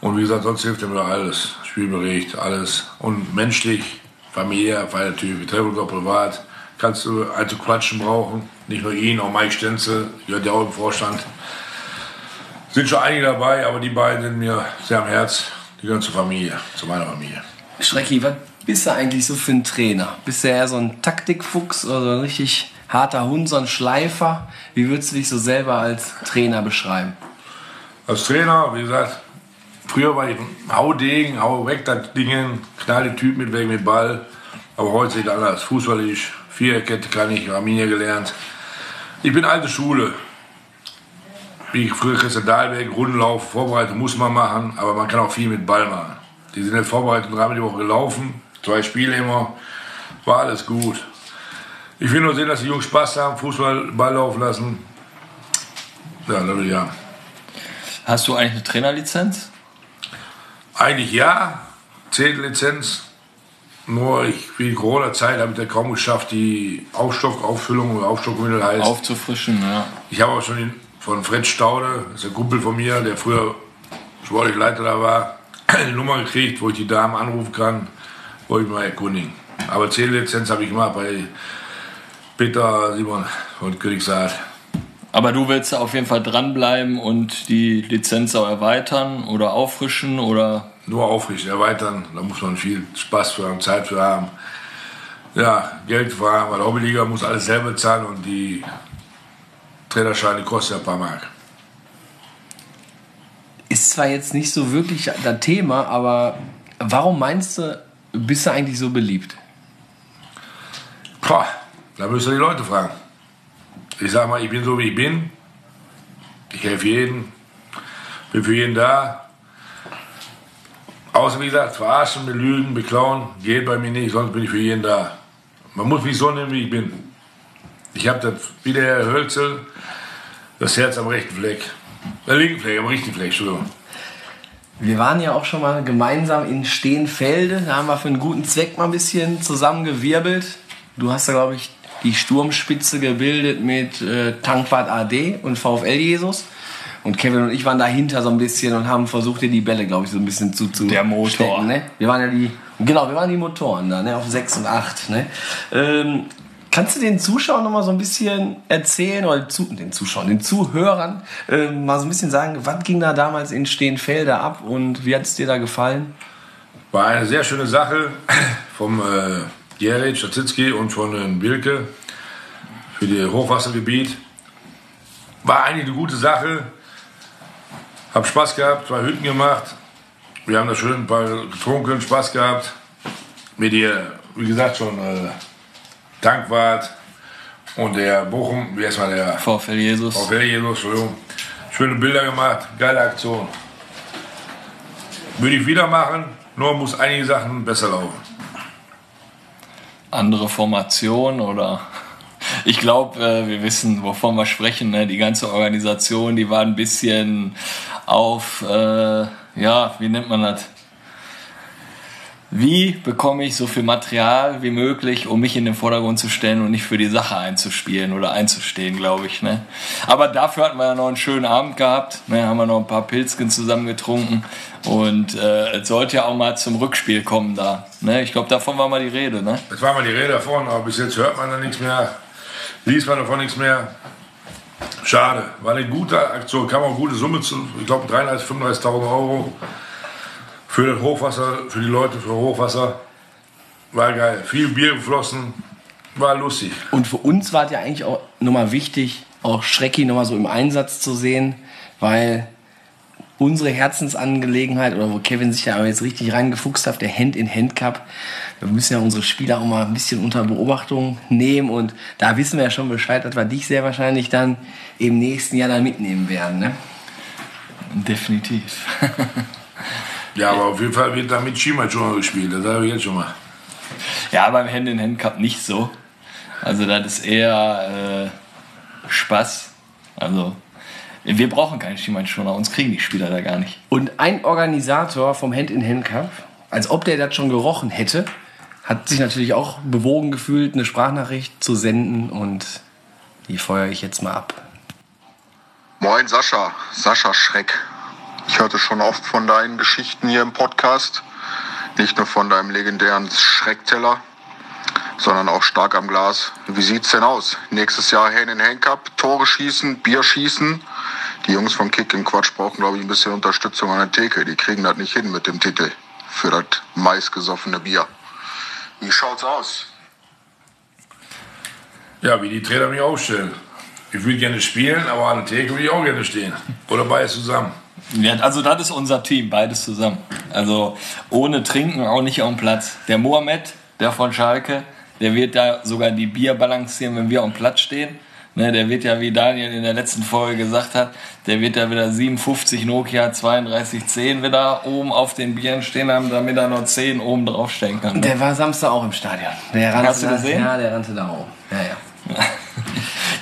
Und wie gesagt, sonst hilft er mir alles. Spielbericht, alles. Und menschlich, familiär, feiner Typ. Wir treffen uns auch privat. Kannst du alte Quatschen brauchen. Nicht nur ihn, auch Mike Stenzel, gehört ja auch im Vorstand. Sind schon einige dabei, aber die beiden sind mir sehr am Herz. Die gehören zur Familie, zu meiner Familie. Schrecki, was bist du eigentlich so für ein Trainer? Bist du eher so ein Taktikfuchs oder so richtig harter Hund, so ein Schleifer? Wie würdest du dich so selber als Trainer beschreiben? Als Trainer, wie gesagt, früher war ich ein Haudegen, hau weg das Ding, knall den Typ mit weg mit Ball. Aber heute sieht anders. Fußballisch, Viererkette kann ich, Arminia gelernt. Ich bin alte Schule. Wie früher Christian Dahlberg, Rundenlauf, Vorbereitung muss man machen, aber man kann auch viel mit Ball machen. Die sind in der Vorbereitung dreimal die Woche gelaufen, zwei Spiele immer, war alles gut. Ich will nur sehen, dass die Jungs Spaß haben, Fußball, Ball laufen lassen. Ja, will ich haben. hast du eigentlich eine Trainerlizenz? Eigentlich ja, Lizenz. Nur ich, wie in Corona-Zeit habe ich da kaum geschafft, die Aufstockauffüllung oder Aufstockmittel heißt. Aufzufrischen, ja. Ich habe auch schon den, von Fred Staude, das ist ein Kumpel von mir, der früher sportlich Leiter da war, eine Nummer gekriegt, wo ich die Damen anrufen kann, wo ich mal erkundigen. Aber Lizenz habe ich gemacht bei Peter Simon von Königshaard. Aber du willst auf jeden Fall dranbleiben und die Lizenz auch erweitern oder auffrischen oder Nur aufrichten, erweitern, da muss man viel Spaß für haben, Zeit für haben. Ja, Geld für haben, weil Hobbyliga muss alles selber zahlen und die Trainerscheine kosten ja ein paar Mark. Ist zwar jetzt nicht so wirklich das Thema, aber warum meinst du, bist du eigentlich so beliebt? Boah, da müsst ihr die Leute fragen. Ich sag mal, ich bin so wie ich bin. Ich helfe jedem. Bin für jeden da. Außer wie gesagt, verarschen, belügen, beklauen, geht bei mir nicht, sonst bin ich für jeden da. Man muss mich so nehmen, wie ich bin. Ich habe das, wie der Herr Hölzel, das Herz am rechten Fleck. Der linken Fleck, am richtigen Fleck, Entschuldigung. Wir waren ja auch schon mal gemeinsam in Stehenfelde. Da haben wir für einen guten Zweck mal ein bisschen zusammengewirbelt. Du hast da, glaube ich, die Sturmspitze gebildet mit äh, Tankwart AD und VfL Jesus. Und Kevin und ich waren dahinter so ein bisschen und haben versucht, dir die Bälle, glaube ich, so ein bisschen zuzustecken. Der Motor. Ne? Wir waren ja die, genau, wir waren die Motoren da, ne? auf 6 und 8. Ne? Ähm, kannst du den Zuschauern noch mal so ein bisschen erzählen, oder zu, den Zuschauern, den Zuhörern, ähm, mal so ein bisschen sagen, was ging da damals in Stehenfelde ab und wie hat es dir da gefallen? War eine sehr schöne Sache vom äh, Jeric, Stazitzki und von äh, Bilke für das Hochwassergebiet. War eigentlich eine gute Sache. Hab Spaß gehabt, zwei Hütten gemacht. Wir haben da schön ein paar getrunken, Spaß gehabt. Mit ihr, wie gesagt, schon äh, Tankwart und der Bochum, wie heißt mal der VfL Jesus? VfL Jesus, Entschuldigung. Schöne Bilder gemacht, geile Aktion. Würde ich wieder machen, nur muss einige Sachen besser laufen. Andere Formation oder ich glaube, äh, wir wissen, wovon wir sprechen. Ne? Die ganze Organisation, die war ein bisschen auf, äh, ja, wie nennt man das? Wie bekomme ich so viel Material wie möglich, um mich in den Vordergrund zu stellen und nicht für die Sache einzuspielen oder einzustehen, glaube ich. Ne? Aber dafür hatten wir ja noch einen schönen Abend gehabt. Ne? Haben wir noch ein paar Pilzken zusammen getrunken. Und äh, es sollte ja auch mal zum Rückspiel kommen da. Ne? Ich glaube, davon war mal die Rede. Ne? Jetzt war mal die Rede davon, aber bis jetzt hört man da nichts mehr, liest man davon nichts mehr. Schade, war eine gute Aktion, kam auch eine gute Summe zu, ich glaube 33.000, 35.000 Euro für das Hochwasser, für die Leute für Hochwasser. War geil, viel Bier geflossen, war lustig. Und für uns war es ja eigentlich auch nochmal wichtig, auch Schrecki nochmal so im Einsatz zu sehen, weil unsere Herzensangelegenheit oder wo Kevin sich ja aber jetzt richtig reingefuchst hat, der Hand-in-Hand-Cup. Wir müssen ja unsere Spieler auch mal ein bisschen unter Beobachtung nehmen und da wissen wir ja schon Bescheid, dass wir dich sehr wahrscheinlich dann im nächsten Jahr dann mitnehmen werden. Ne? Definitiv. Ja, aber auf jeden Fall wird da mit Schiemann schon mal gespielt, das sage ich jetzt schon mal. Ja, beim Hand-in-Hand-Cup nicht so. Also das ist eher äh, Spaß. Also wir brauchen keinen Schienbeinschoner, uns kriegen die Spieler da gar nicht. Und ein Organisator vom Hand-in-Hand-Cup, als ob der das schon gerochen hätte, hat sich natürlich auch bewogen gefühlt, eine Sprachnachricht zu senden und die feuere ich jetzt mal ab. Moin Sascha, Sascha Schreck. Ich hörte schon oft von deinen Geschichten hier im Podcast. Nicht nur von deinem legendären Schreckteller, sondern auch stark am Glas. Wie sieht's denn aus? Nächstes Jahr Hand in Hand Cup, Tore schießen, Bier schießen. Die Jungs von Kick in Quatsch brauchen, glaube ich, ein bisschen Unterstützung an der Theke. Die kriegen das nicht hin mit dem Titel für das meistgesoffene Bier. Wie schaut's aus? Ja, wie die Trainer mich aufstellen. Ich würde gerne spielen, aber an der Theke würde ich auch gerne stehen. Oder beides zusammen. Ja, also das ist unser Team, beides zusammen. Also ohne Trinken auch nicht auf dem Platz. Der Mohamed, der von Schalke, der wird da sogar die Bier balancieren, wenn wir auf dem Platz stehen. Ne, der wird ja, wie Daniel in der letzten Folge gesagt hat, der wird da wieder 57 Nokia 3210 wieder oben auf den Bieren stehen haben, damit er noch 10 oben draufstellen kann. Ne? Der war Samstag auch im Stadion. Der rannte Hast du da, gesehen? Ja, der rannte da oben. Ja, ja.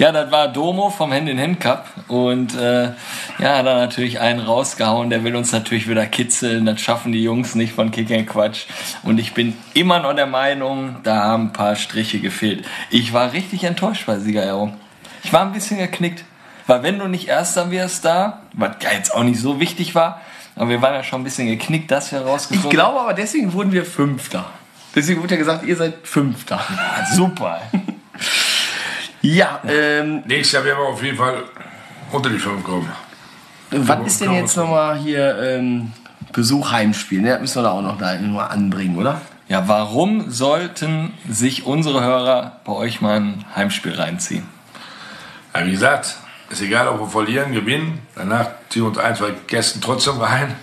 Ja, das war Domo vom Hand in Hand Cup und äh, ja, hat er natürlich einen rausgehauen. Der will uns natürlich wieder kitzeln. Das schaffen die Jungs nicht von Kick and Quatsch. Und ich bin immer noch der Meinung, da haben ein paar Striche gefehlt. Ich war richtig enttäuscht bei Siegerehrung. Ich war ein bisschen geknickt. Weil wenn du nicht Erster wirst da, was ja jetzt auch nicht so wichtig war, aber wir waren ja schon ein bisschen geknickt, dass wir Ich rausgeflogen glaube aber, deswegen wurden wir Fünfter. Deswegen wurde ja gesagt, ihr seid Fünfter. sind. Super. Ja, ähm, Nächstes Jahr werden wir auf jeden Fall unter die 5 kommen. was ist denn jetzt nochmal hier ähm, Besuch Heimspiel? Ne? Das müssen wir da auch noch da mal anbringen, oder? Ja, warum sollten sich unsere Hörer bei euch mal ein Heimspiel reinziehen? Ja, wie gesagt, ist egal, ob wir verlieren, gewinnen. Danach ziehen wir uns ein, zwei Gästen trotzdem rein.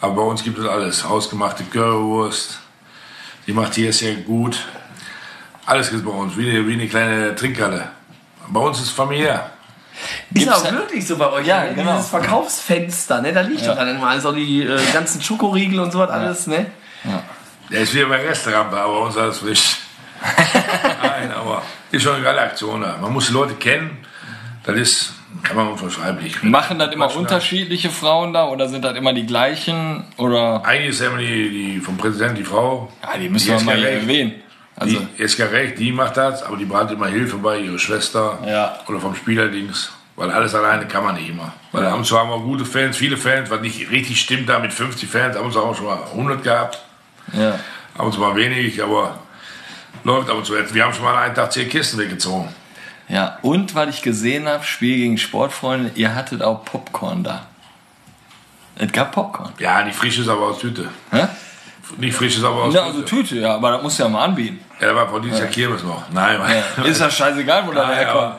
Aber bei uns gibt es alles. Hausgemachte Currywurst. Die macht hier sehr gut. Alles gibt es bei uns. Wie eine, wie eine kleine Trinkhalle. Bei uns ist es familiär. Ist Gibt's auch wirklich so bei euch. Ja, ne? genau. Dieses Verkaufsfenster, ne? Da liegt Ja. doch dann immer alles, auch die äh, ganzen Schokoriegel und so was alles, ne? Der ist wie bei Restaurant, aber bei uns alles frisch. Nein, aber ist schon eine geile Aktion da. Man muss die Leute kennen. Das ist, kann man unverschreiblich. Machen das immer da. unterschiedliche Frauen da oder sind das immer die gleichen? Oder Eigentlich ist ja immer die, die vom Präsidenten die Frau. ja, die müssen wir mal ja erwähnen. Also die ist ja recht, die macht das, aber die braucht immer Hilfe bei ihrer Schwester Ja. oder vom Spielerdienst. Weil alles alleine kann man nicht immer. Weil ab und zu haben wir gute Fans, viele Fans, was nicht richtig stimmt da mit 50 Fans, ab und zu haben wir schon mal 100 gehabt, ja. ab und zu mal wenig, aber läuft ab und zu. Wir haben schon mal einen Tag 10 Kisten weggezogen. ja. Und was ich gesehen habe, Spiel gegen Sportfreunde, ihr hattet auch Popcorn da. Es gab Popcorn. Ja, die frische ist aber aus Tüte. Hä? Nicht frisch ist aber aus Ja, also Tüte. Ja, aber das musst du ja mal anbieten. Ja, da war von dieser Kirmes noch. Nein, Ja. Ist ja scheißegal, wo das Nein, herkommt.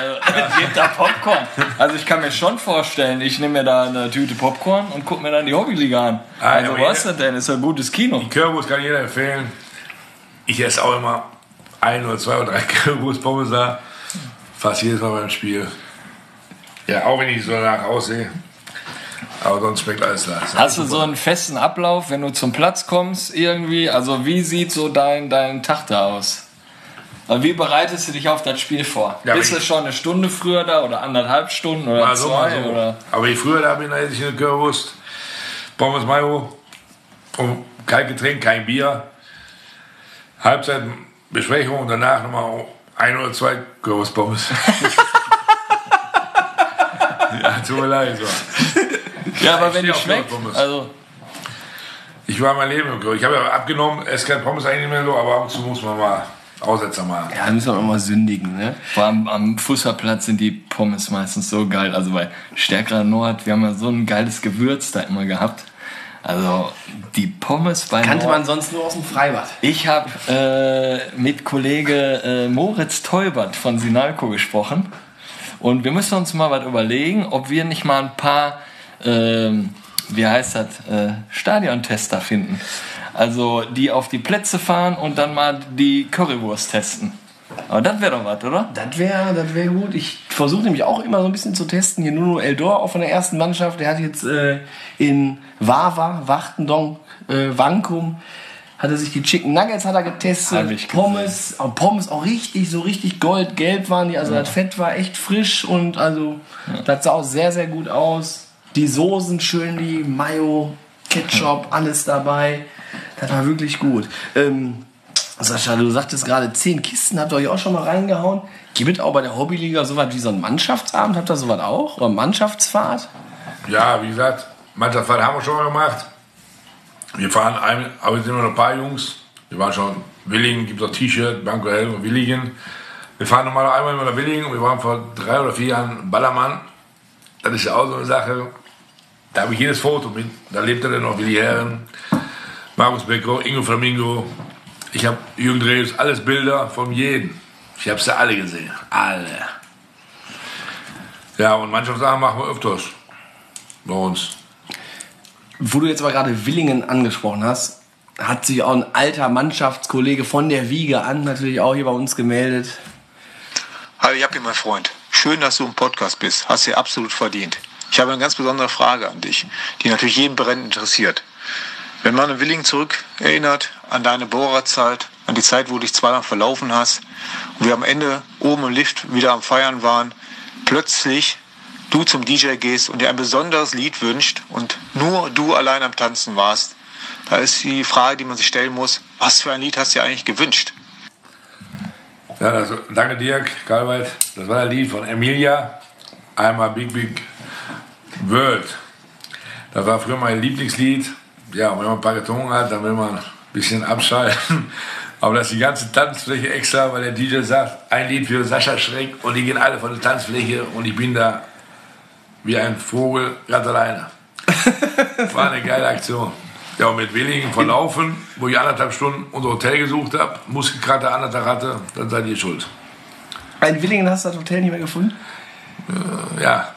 Also, geht da Popcorn. Also ich kann mir schon vorstellen, ich nehme mir da eine Tüte Popcorn und gucke mir dann die Hobbyliga an. Ah, Also aber was ist jeder- das denn? Ist ja ein gutes Kino. Currywurst kann jeder empfehlen. Ich esse auch immer ein oder zwei oder drei Currywurst Pommes da. Fast jedes Mal beim Spiel. Ja, auch wenn ich so danach aussehe. Aber sonst schmeckt alles da. Hast du so einen festen Ablauf, wenn du zum Platz kommst irgendwie? Also wie sieht so dein, dein Tag da aus? Also wie bereitest du dich auf das Spiel vor? Ja, Bist du schon eine Stunde früher da oder anderthalb Stunden oder Mal so, zwei? so. Oder? Aber ich früher da bin, esse ich eine Currywurst, Pommes Mayo und kein Getränk, kein Bier. Halbzeit Besprechung und danach nochmal ein oder zwei Currywurst Pommes. ja, tut mir leid. So. Ja, aber ich wenn die schmeckt, also Ich war mein Leben im. Ich habe ja abgenommen, esse kein Pommes eigentlich nicht mehr so, aber ab und zu muss man mal Aussetzer machen. Ja, da müssen wir auch mal sündigen, ne? vor allem am Fußballplatz sind die Pommes meistens so geil. Also bei Stärkerer Nord, wir haben ja so ein geiles Gewürz da immer gehabt. Also die Pommes bei Kannte Nord. man sonst nur aus dem Freibad. Ich habe äh, mit Kollege äh, Moritz Teubert von Sinalco gesprochen und wir müssen uns mal was überlegen, ob wir nicht mal ein paar ähm, wie heißt das, äh, Stadiontester finden. Also die auf die Plätze fahren und dann mal die Currywurst testen. Aber das wäre doch was, oder? Das wäre das wär gut. Ich versuche nämlich auch immer so ein bisschen zu testen. Hier Nuno Eldor, auch von der ersten Mannschaft, der hat jetzt äh, in Wawa, Wachtendonk, äh, Wankum, hat er sich die Chicken Nuggets hat er getestet. Pommes, auch Pommes auch richtig, so richtig goldgelb waren die. Also das Fett war echt frisch und also das sah auch sehr, sehr gut aus. Die Soßen schön, die Mayo, Ketchup, alles dabei. Das war wirklich gut. Ähm, Sascha, du sagtest gerade, zehn Kisten habt ihr euch auch schon mal reingehauen. Gibt es auch bei der Hobbyliga sowas wie so einen Mannschaftsabend? Habt ihr sowas auch? Oder Mannschaftsfahrt? Ja, wie gesagt, Mannschaftsfahrt haben wir schon mal gemacht. Wir fahren, ein, aber wir sind noch ein paar Jungs. Wir waren schon Willingen, gibt es auch T-Shirt, Banco Helm und Willingen. Wir fahren nochmal einmal immer nach Willingen und wir waren vor drei oder vier Jahren Ballermann. Das ist ja auch so eine Sache. Da habe ich jedes Foto mit. Da lebt er dann noch Willi Herren, Markus Becker, Ingo Flamingo. Ich habe Jürgen Dreves, alles Bilder von jedem. Ich habe sie alle gesehen. Alle. Ja, und Mannschaftssachen machen wir öfters. Bei uns. Wo du jetzt aber gerade Willingen angesprochen hast, hat sich auch ein alter Mannschaftskollege von der Wiege an natürlich auch hier bei uns gemeldet. Hallo Jappi, mein Freund. Schön, dass du im Podcast bist. Hast dir absolut verdient. Ich habe eine ganz besondere Frage an dich, die natürlich jeden brennend interessiert. Wenn man an Willingen zurück erinnert, an deine Bohrerzeit, an die Zeit, wo du dich zweimal verlaufen hast und wir am Ende oben im Lift wieder am Feiern waren, plötzlich du zum DJ gehst und dir ein besonderes Lied wünscht und nur du allein am Tanzen warst, da ist die Frage, die man sich stellen muss, was für ein Lied hast du dir eigentlich gewünscht? Ja, das, danke Dirk, Galwald. Das war das Lied von Emilia. Einmal Big Big World. Das war früher mein Lieblingslied. Ja, und wenn man ein paar getrunken hat, dann will man ein bisschen abschalten. Aber das ist die ganze Tanzfläche extra, weil der DJ sagt, ein Lied für Sascha Schreck und die gehen alle von der Tanzfläche und ich bin da wie ein Vogel ganz alleine. War eine geile Aktion. Ja, und mit Willingen verlaufen, wo ich anderthalb Stunden unser Hotel gesucht habe, Muskelkater anderthalb hatte, dann seid ihr schuld. Ein Willingen hast du das Hotel nicht mehr gefunden? Ja,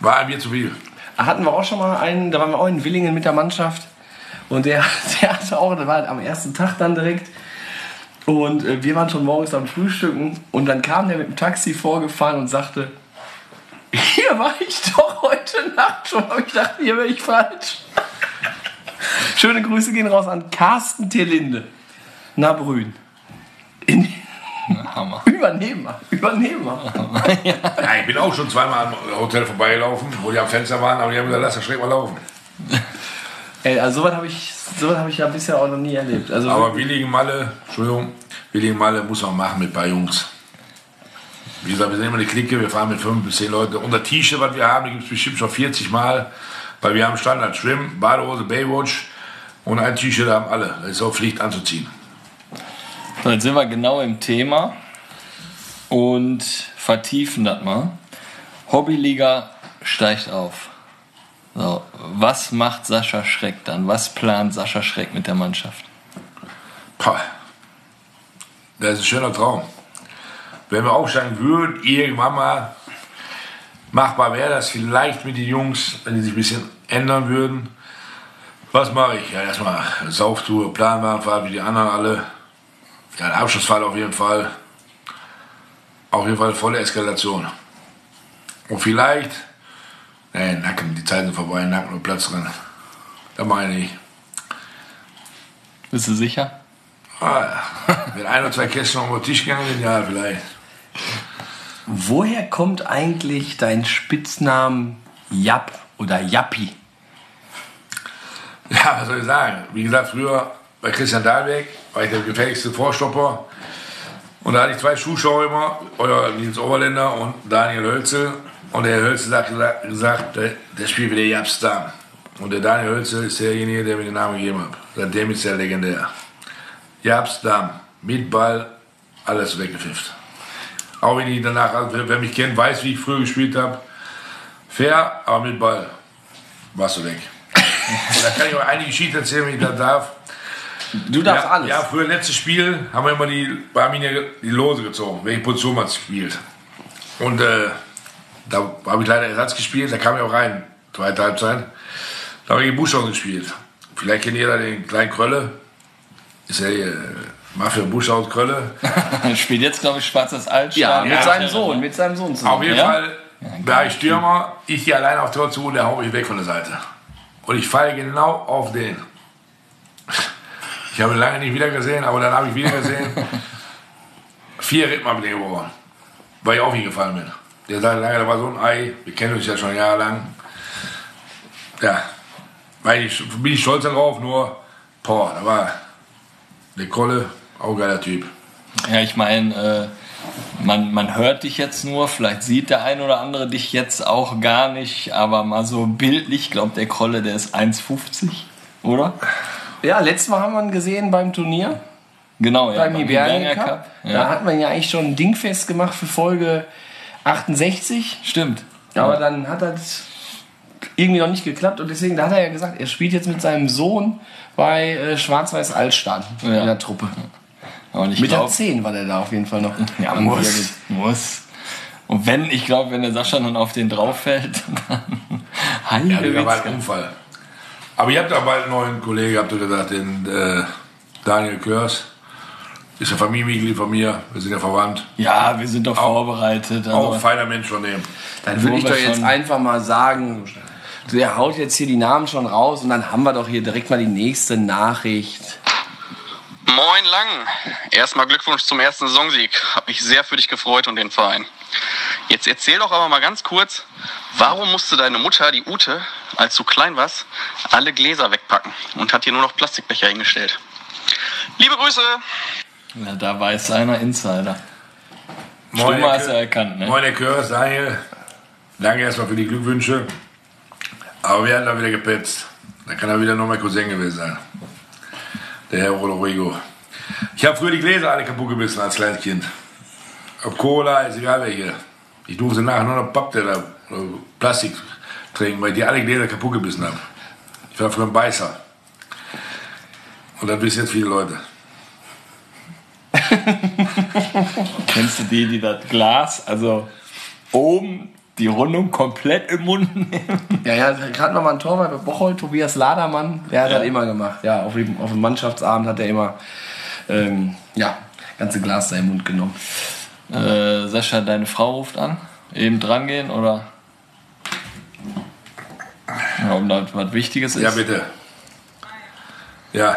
war mir zu viel. Hatten wir auch schon mal einen, da waren wir auch in Willingen mit der Mannschaft. Und der, der hatte auch, der war halt am ersten Tag dann direkt. Und äh, wir waren schon morgens am Frühstücken. Und dann kam der mit dem Taxi vorgefahren und sagte, hier war ich doch heute Nacht schon. Aber ich dachte, hier wäre ich falsch. Schöne Grüße gehen raus an Carsten Telinde. Nabrün. In, Hammer. Übernehmer. Übernehmer. Ja, ich bin auch schon zweimal am Hotel vorbeigelaufen, wo die am Fenster waren, aber die haben gesagt, lass das schräg mal laufen. Ey, also sowas habe ich, sowas hab ich ja bisher auch noch nie erlebt. Also Aber Willigen Malle, Entschuldigung, Willigen Malle muss man machen mit ein paar Jungs. Wie gesagt, wir sind immer eine Clique, wir fahren mit fünf bis zehn Leuten. Unser T-Shirt, was wir haben, gibt es bestimmt schon 40 Mal, weil wir haben Standard Schwimm, Badehose, Baywatch und ein T-Shirt haben alle. Das ist auch Pflicht anzuziehen. So, jetzt sind wir genau im Thema und vertiefen das mal. Hobbyliga steigt auf. So, was macht Sascha Schreck dann? Was plant Sascha Schreck mit der Mannschaft? Pah. Das ist ein schöner Traum. Wenn wir aufsteigen würden, irgendwann mal machbar wäre das vielleicht mit den Jungs, wenn die sich ein bisschen ändern würden. Was mache ich? Ja, erstmal Sauftour, Planwagenfahrt wie die anderen alle. Ja, eine Abschlussfahrt auf jeden Fall. Auf jeden Fall volle Eskalation. Und vielleicht, nee, Nacken, die Zeiten sind vorbei, Nacken und Platz drin. Da meine ich. Bist du sicher? Ah, ja. Wenn ein oder zwei Kästen auf den Tisch gegangen sind, ja, vielleicht. Woher kommt eigentlich dein Spitznamen Japp oder Jappi? Ja, was soll ich sagen? Wie gesagt, früher bei Christian Dahlbeck war ich der gefährlichste Vorstopper. Und da hatte ich zwei Zuschauer immer, euer Nils Oberländer und Daniel Hölzel. Und der Hölzel hat gesa- gesagt, der, der spielt wie der Japstam. Und der Daniel Hölzel ist derjenige, der mir den Namen gegeben hat. Seitdem ist er legendär. Japstam, mit Ball, alles weggepfifft. Auch wenn ich danach, also wer mich kennt, weiß, wie ich früher gespielt habe. Fair, aber mit Ball warst du weg. Da kann ich auch einige Geschichten erzählen, wenn ich das darf. Du darfst ja, alles. Ja, früher letztes Spiel haben wir immer die, bei Arminia die Lose gezogen, welche Position man spielt. Und äh, da habe ich leider Ersatz gespielt, da kam ich auch rein. zweite Halbzeit. Da habe ich in Buschhaus gespielt. Vielleicht kennt jeder den kleinen Krölle. Ist ja hier, äh, Mafia Buschhaus Krölle. Spielt jetzt, glaube ich, Schwarzes Altstadt. Ja, mit Ja. seinem Sohn, mit seinem Sohn zusammen. Auf jeden Ja? Fall war ich Stürmer, ich gehe allein auf Tor zu und der haut mich weg von der Seite. Und ich falle genau auf den. Ich habe ihn lange nicht wieder gesehen, aber dann habe ich wieder gesehen. Vier Rippen habe ich den gebrochen, weil ich auf ihn gefallen bin. Der sagt lange, da war so ein Ei, wir kennen uns ja schon jahrelang. Ja, weil ich, bin ich stolz darauf, nur, boah, da war der Kolle, auch ein geiler Typ. Ja, ich meine, äh, man, man hört dich jetzt nur, vielleicht sieht der ein oder andere dich jetzt auch gar nicht, aber mal so bildlich, glaubt der Krolle, der ist 1,50, oder? Ja, letztes Mal haben wir ihn gesehen beim Turnier, Genau, ja. beim Hibernia Cup. Da Ja. hat man ja eigentlich schon ein Ding festgemacht für Folge 68. Stimmt. Aber dann hat das irgendwie noch nicht geklappt und deswegen, da hat er ja gesagt, er spielt jetzt mit seinem Sohn bei äh, Schwarz-Weiß Altstadt Ja. in der Truppe. Und ich Mit der glaub, 10 war der da auf jeden Fall noch. ja, muss, muss. Und wenn, ich glaube, wenn der Sascha dann auf den drauf fällt, dann Ja, das war ein. Unfall. Aber ihr habt da bald einen neuen Kollegen, habt ihr gesagt, den äh, Daniel Körs. Ist ein Familienmitglied von mir, wir sind ja verwandt. Ja, wir sind doch vorbereitet. Auch ein Also, feiner Mensch von dem. Dann würde ich doch jetzt einfach mal sagen, der haut jetzt hier die Namen schon raus und dann haben wir doch hier direkt mal die nächste Nachricht. Moin Lang. Erstmal Glückwunsch zum ersten Saisonsieg. Hab mich sehr für dich gefreut und den Verein. Jetzt erzähl doch aber mal ganz kurz, warum musste deine Mutter, die Ute, als du klein warst, alle Gläser wegpacken und hat dir nur noch Plastikbecher hingestellt? Liebe Grüße! ja, da weiß einer Insider. Moin, Stimme Herr hast erkannt, ne? Moin, Herr Körs, Daniel. Danke erstmal für die Glückwünsche. Aber wir hatten da wieder gepetzt. Da kann er wieder noch mein Cousin gewesen sein. Der Herr Rodrigo. Ich habe früher die Gläser alle kaputt gebissen als kleines Kind. Ob Cola, ist egal welche. Ich durfte nachher nur noch Pappteller oder Plastik trinken, weil ich die alle Gläser kaputt gebissen habe. Ich war früher ein Beißer. Und das wissen jetzt viele Leute. Kennst du die, die das Glas, also oben die Rundung komplett im Mund nehmen? Ja, ja, gerade nochmal ein Torwart bei Bocholt, Tobias Ladermann, der hat Ja. das immer gemacht. Ja, auf dem, auf dem Mannschaftsabend hat er immer, ähm, ja, ganze Glas da im Mund genommen. Äh, Sascha, deine Frau ruft an. Eben dran gehen oder? Ja, ob das was Wichtiges ist. Ja, bitte. Ja.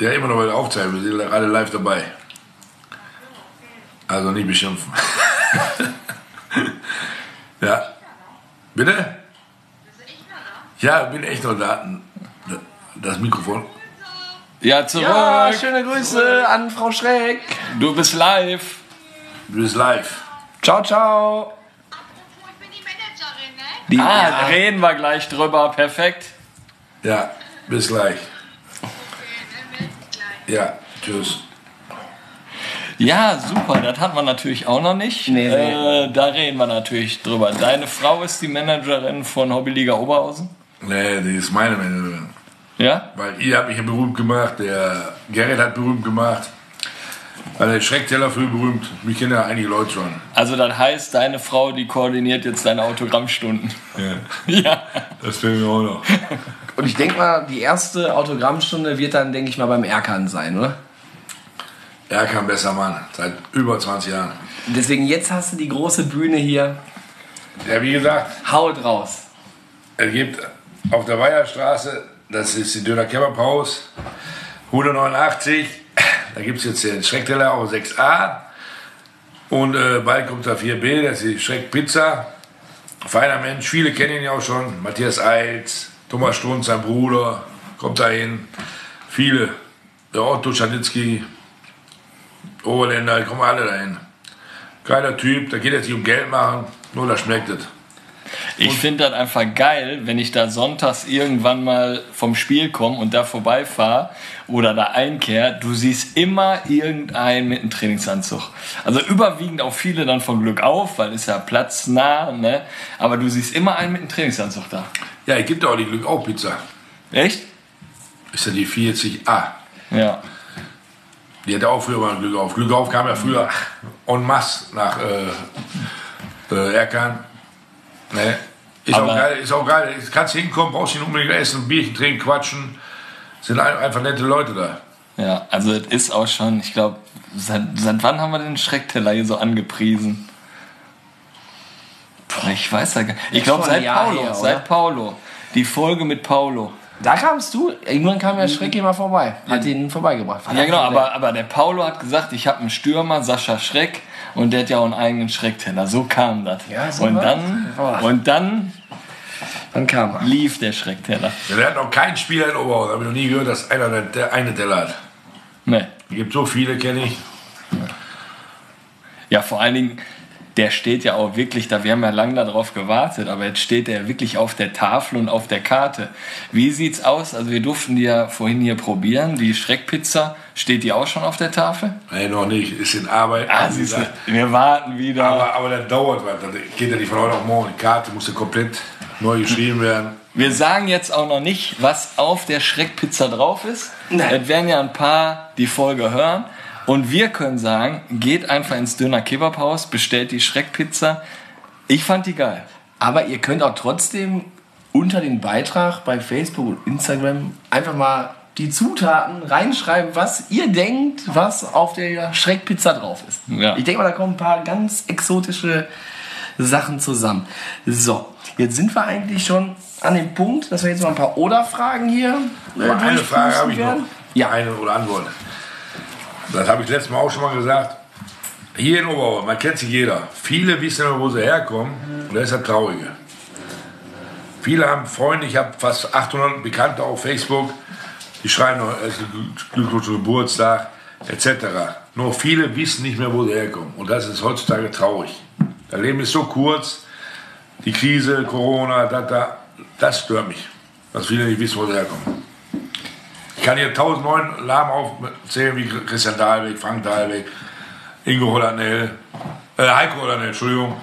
Ja, immer noch bei der Aufzeichnung. Wir sind alle live dabei. Also nicht beschimpfen. ja. Bitte? Ja, bin echt noch da. Das Mikrofon. Ja, zurück. Ja, schöne Grüße an Frau Schreck. Du bist live. Du bist live. Ciao, ciao. Die, Ah, ja, reden wir gleich drüber. Perfekt. Ja, bis gleich. Ja, tschüss. Ja, super. Das hat man natürlich auch noch nicht. Nee, nee. Äh, da reden wir natürlich drüber. Deine Frau ist die Managerin von Hobbyliga Oberhausen. Nee, die ist meine Managerin. Ja? Weil ihr habt mich ja berühmt gemacht, der Gerrit hat berühmt gemacht. Weil der Schreckteller früh berühmt. Mich kennen ja einige Leute schon. Also das heißt, deine Frau, die koordiniert jetzt deine Autogrammstunden. Ja, Ja. das fehlt mir auch noch. und ich denke mal, die erste Autogrammstunde wird dann, denke ich mal, beim Erkan sein, oder? Er kann besser Mann, seit über 20 Jahren. Deswegen, jetzt hast du die große Bühne hier. Ja, wie gesagt, Haut raus. es gibt auf der Weiherstraße, das ist die Döner Kebab Haus, 189, da gibt es jetzt den Schreckteller auf 6a und äh, bald kommt da 4b, das ist die Schreck Pizza. Feiner Mensch, viele kennen ihn ja auch schon, Matthias Eils, Thomas Strunz, sein Bruder, kommt da hin, viele, der Otto Schanitzky, Oberländer, kommen alle dahin. Geiler Typ, da geht es nicht um Geld machen, nur da schmeckt es. Ich finde das einfach geil, wenn ich da sonntags irgendwann mal vom Spiel komme und da vorbeifahre oder da einkehre. Du siehst immer irgendeinen mit einem Trainingsanzug. Also überwiegend auch viele dann von Glück auf, weil ist ja platznah, ne? Aber du siehst immer einen mit einem Trainingsanzug da. Ja, es gibt auch die Glück auf Pizza. Echt? Ist ja die 40a. Ja. Die hatte auch früher mal Glück auf. Glück auf kam ja früher en masse nach äh, äh, Erkan. Ne? Ist auch geil, ist auch geil. Jetzt kannst du hinkommen, brauchst nicht unbedingt essen, ein Bierchen trinken, quatschen. Sind ein- einfach nette Leute da. Ja, also es ist auch schon, ich glaube, seit, seit wann haben wir den Schreckteller hier so angepriesen? Boah, ich weiß ja gar nicht. Ich glaube seit Paulo, her, oder? seit Paulo. Die Folge mit Paulo. Da kamst du, irgendwann kam ja Schreck mal vorbei. Hat ihn vorbeigebracht. Ja genau, aber, aber der Paulo hat gesagt, ich habe einen Stürmer, Sascha Schreck, und der hat ja auch einen eigenen Schreckteller. So kam das. Ja, so und, dann, und dann Dann kam er. lief der Schreckteller. Ja, der hat noch keinen Spieler in Oberhausen. Habe ich noch nie gehört, dass einer der, der eine Teller hat. Ne. Es gibt so viele, kenne ich. Ja, vor allen Dingen, der steht ja auch wirklich da. Wir haben ja lange darauf gewartet, aber jetzt steht er wirklich auf der Tafel und auf der Karte. Wie sieht's aus? Also wir durften die ja vorhin hier probieren. Die Schreckpizza, steht die auch schon auf der Tafel? Nee, noch nicht. Ist in Arbeit. Ah, siehst du, wir warten wieder. aber, aber das dauert was. Das geht ja nicht von heute auf morgen. Die Karte musste komplett neu geschrieben werden. Wir sagen jetzt auch noch nicht, was auf der Schreckpizza drauf ist. Nein. Es werden ja ein paar die Folge hören. Und wir können sagen, geht einfach ins Döner Kebabhaus, bestellt die Schreckpizza. Ich fand die geil. Aber ihr könnt auch trotzdem unter den Beitrag bei Facebook und Instagram einfach mal die Zutaten reinschreiben, was ihr denkt, was auf der Schreckpizza drauf ist. Ja. Ich denke mal, da kommen ein paar ganz exotische Sachen zusammen. So, jetzt sind wir eigentlich schon an dem Punkt, dass wir jetzt mal ein paar Oder-Fragen hier äh, eine Frage habe ich noch. werden. Ja. Eine oder Antwort. Das habe ich letztes Mal auch schon mal gesagt. Hier in Oberhausen, man kennt sich jeder. Viele wissen immer, wo sie herkommen. Und das ist das Traurige. Viele haben Freunde, ich habe fast 800 Bekannte auf Facebook, die schreiben noch Glückwunsch Geburtstag etc. Nur viele wissen nicht mehr, wo sie herkommen. Und das ist heutzutage traurig. Das Leben ist so kurz, die Krise, Corona, das, das, das stört mich, dass viele nicht wissen, wo sie herkommen. Ich kann hier tausend neuen Namen aufzählen, wie Christian Dahlweg, Frank Dahlweg, Ingo Hollandell, äh, Heiko Hollandell, Entschuldigung,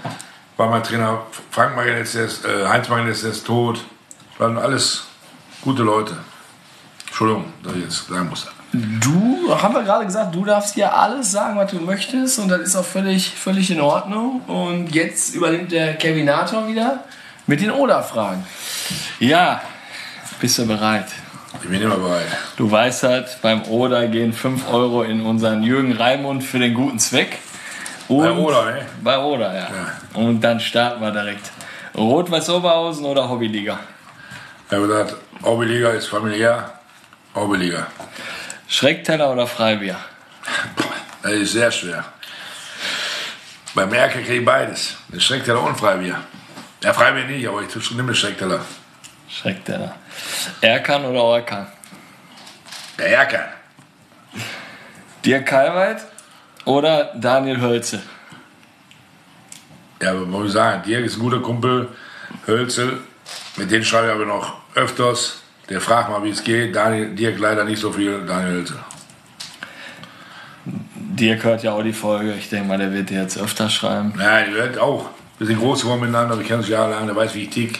war mein Trainer. Frank Magenetz, der ist, äh, Heinz Magenetz, der ist tot. Waren alles gute Leute. Entschuldigung, dass ich jetzt sagen musste. Du, haben wir gerade gesagt, du darfst hier alles sagen, was du möchtest und das ist auch völlig, völlig in Ordnung. Und jetzt übernimmt der Kevinator wieder mit den Oder-Fragen. Ja, bist du bereit? Ich bin immer bereit. Du weißt halt, beim Oder gehen 5 Euro in unseren Jürgen Raimund für den guten Zweck. Und Bei Oder, ne? Bei Oder, ja. Und dann starten wir direkt. Rot-Weiß Oberhausen oder Hobbyliga? Er hat gesagt, Hobbyliga ist familiär, Hobbyliga. Schreckteller oder Freibier? Das ist sehr schwer. Beim Erker kriege ich beides. Schreckteller und Freibier. Ja, Freibier nicht, aber ich nehme Schreckteller. Schreckteller. Erkan oder Orkan? Der Erker. Dirk Kalweit oder Daniel Hölze? Ja, aber muss ich sagen, Dirk ist ein guter Kumpel. Hölzel, mit denen schreibe ich aber noch öfters. Der fragt mal, wie es geht. Daniel, Dirk leider nicht so viel. Daniel Hölzel. Dirk hört ja auch die Folge. Ich denke mal, der wird dir jetzt öfter schreiben. Ja, die wird auch. Wir sind groß geworden miteinander, wir kennen uns jahrelang, der weiß, wie ich tick.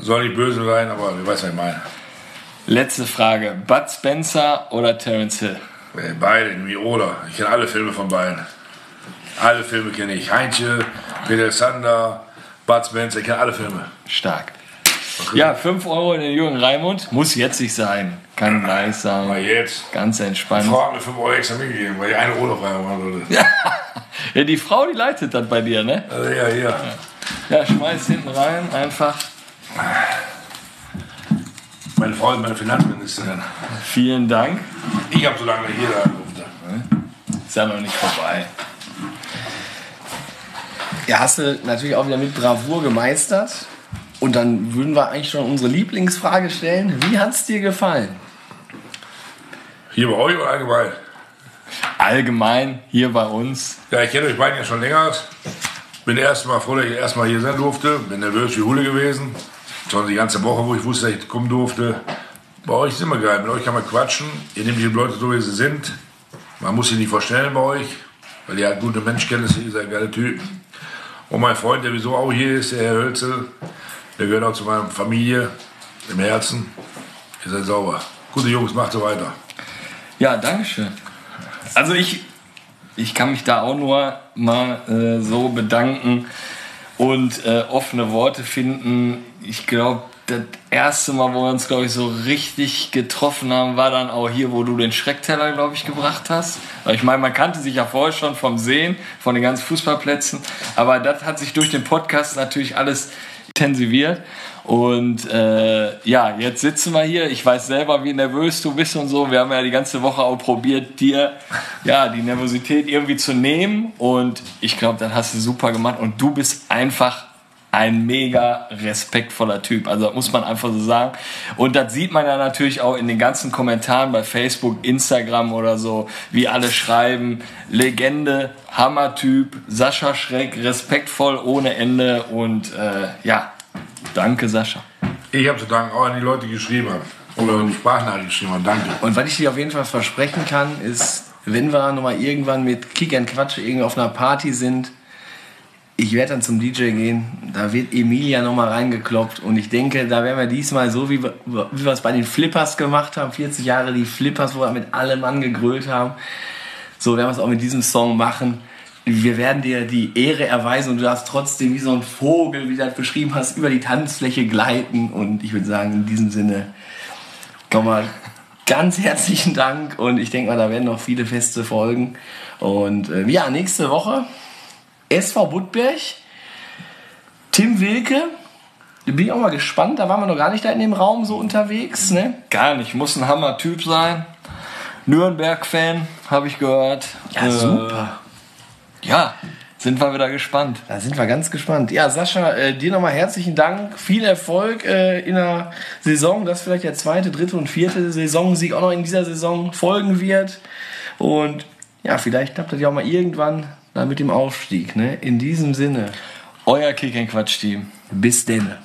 Soll nicht böse sein, aber der weiß, was ich meine. Letzte Frage. Bud Spencer oder Terence Hill? Äh, Beide, wie oder. Ich kenne alle Filme von beiden. Alle Filme kenne ich. Heinche, Peter Sander, Bud Spencer, ich kenne alle Filme. Stark. Ja, 5 Euro in den Jürgen Raimund. Muss jetzt nicht sein. Kann gleich sein. Mal jetzt. Ganz Die entspannt. Frau hat mir 5 Euro extra mitgegeben, weil die eine Oder-Frage machen sollte. Ja, die Frau, die leitet das bei dir, ne? Also, ja, ja. Ja, schmeiß hinten rein, einfach. Meine Frau ist meine Finanzministerin. Vielen Dank. Ich habe so lange hier durfte. Ist ja noch nicht vorbei. Ja, hast du natürlich auch wieder mit Bravour gemeistert. Und dann würden wir eigentlich schon unsere Lieblingsfrage stellen. Wie hat es dir gefallen? Hier bei euch oder allgemein? Allgemein hier bei uns. Ja, ich kenne euch beiden ja schon länger. Bin erst mal froh, dass ich erst mal hier sein durfte. Bin nervös wie Hulle gewesen. Schon die ganze Woche, wo ich wusste, dass ich kommen durfte. Bei euch ist immer geil. Mit euch kann man quatschen. Ihr nehmt die Leute so, wie sie sind. Man muss sie nicht vorstellen bei euch, weil ihr halt gute Menschkenntnisse, ihr seid geile Typen. Und mein Freund, der wieso auch hier ist, der Herr Hölzel, der gehört auch zu meiner Familie, im Herzen. Ihr seid sauber. Gute Jungs, macht so weiter. Ja, Dankeschön. Also ich, ich kann mich da auch nur mal äh, so bedanken. und äh, offene Worte finden. Ich glaube, das erste Mal, wo wir uns, glaube ich, so richtig getroffen haben, war dann auch hier, wo du den Schreckteller, glaube ich, gebracht hast. Ich meine, man kannte sich ja vorher schon vom Sehen, von den ganzen Fußballplätzen, aber das hat sich durch den Podcast natürlich alles intensiviert. Und äh, ja, jetzt sitzen wir hier. Ich weiß selber, wie nervös du bist und so. Wir haben ja die ganze Woche auch probiert, dir ja die Nervosität irgendwie zu nehmen. Und ich glaube, das hast du super gemacht. Und du bist einfach ein mega respektvoller Typ. Also das muss man einfach so sagen. Und das sieht man ja natürlich auch in den ganzen Kommentaren bei Facebook, Instagram oder so, wie alle schreiben, Legende, Hammertyp, Sascha Schreck, respektvoll ohne Ende und äh, ja, danke Sascha. Ich habe zu danken auch an die Leute, die geschrieben haben. Oder die Sprachnachricht geschrieben haben. Danke. Und was ich dir auf jeden Fall versprechen kann, ist, wenn wir nochmal irgendwann mit Kick and Quatsch irgendwie auf einer Party sind, ich werde dann zum DJ gehen, da wird Emilia nochmal reingekloppt. Und ich denke, da werden wir diesmal so, wie wir, wie wir es bei den Flippers gemacht haben, 40 Jahre die Flippers, wo wir mit allem angegrölt haben, so werden wir es auch mit diesem Song machen. Wir werden dir die Ehre erweisen und du darfst trotzdem wie so ein Vogel, wie du das beschrieben hast, über die Tanzfläche gleiten. Und ich würde sagen, in diesem Sinne, komm mal, ganz herzlichen Dank. Und ich denke mal, da werden noch viele Feste folgen. Und äh, ja, nächste Woche SV Budberg, Tim Wilke. Da bin ich auch mal gespannt. Da waren wir noch gar nicht da in dem Raum so unterwegs. Ne? Gar nicht, muss ein Hammer-Typ sein. Nürnberg-Fan, habe ich gehört. Ja, super. Ja, sind wir wieder gespannt. Da sind wir ganz gespannt. Ja, Sascha, äh, dir nochmal herzlichen Dank. Viel Erfolg äh, in der Saison, dass vielleicht der zweite, dritte und vierte Saisonsieg auch noch in dieser Saison folgen wird. Und ja, vielleicht klappt das ja auch mal irgendwann dann mit dem Aufstieg. Ne? In diesem Sinne. Euer Kick Quatsch Team. Bis denne.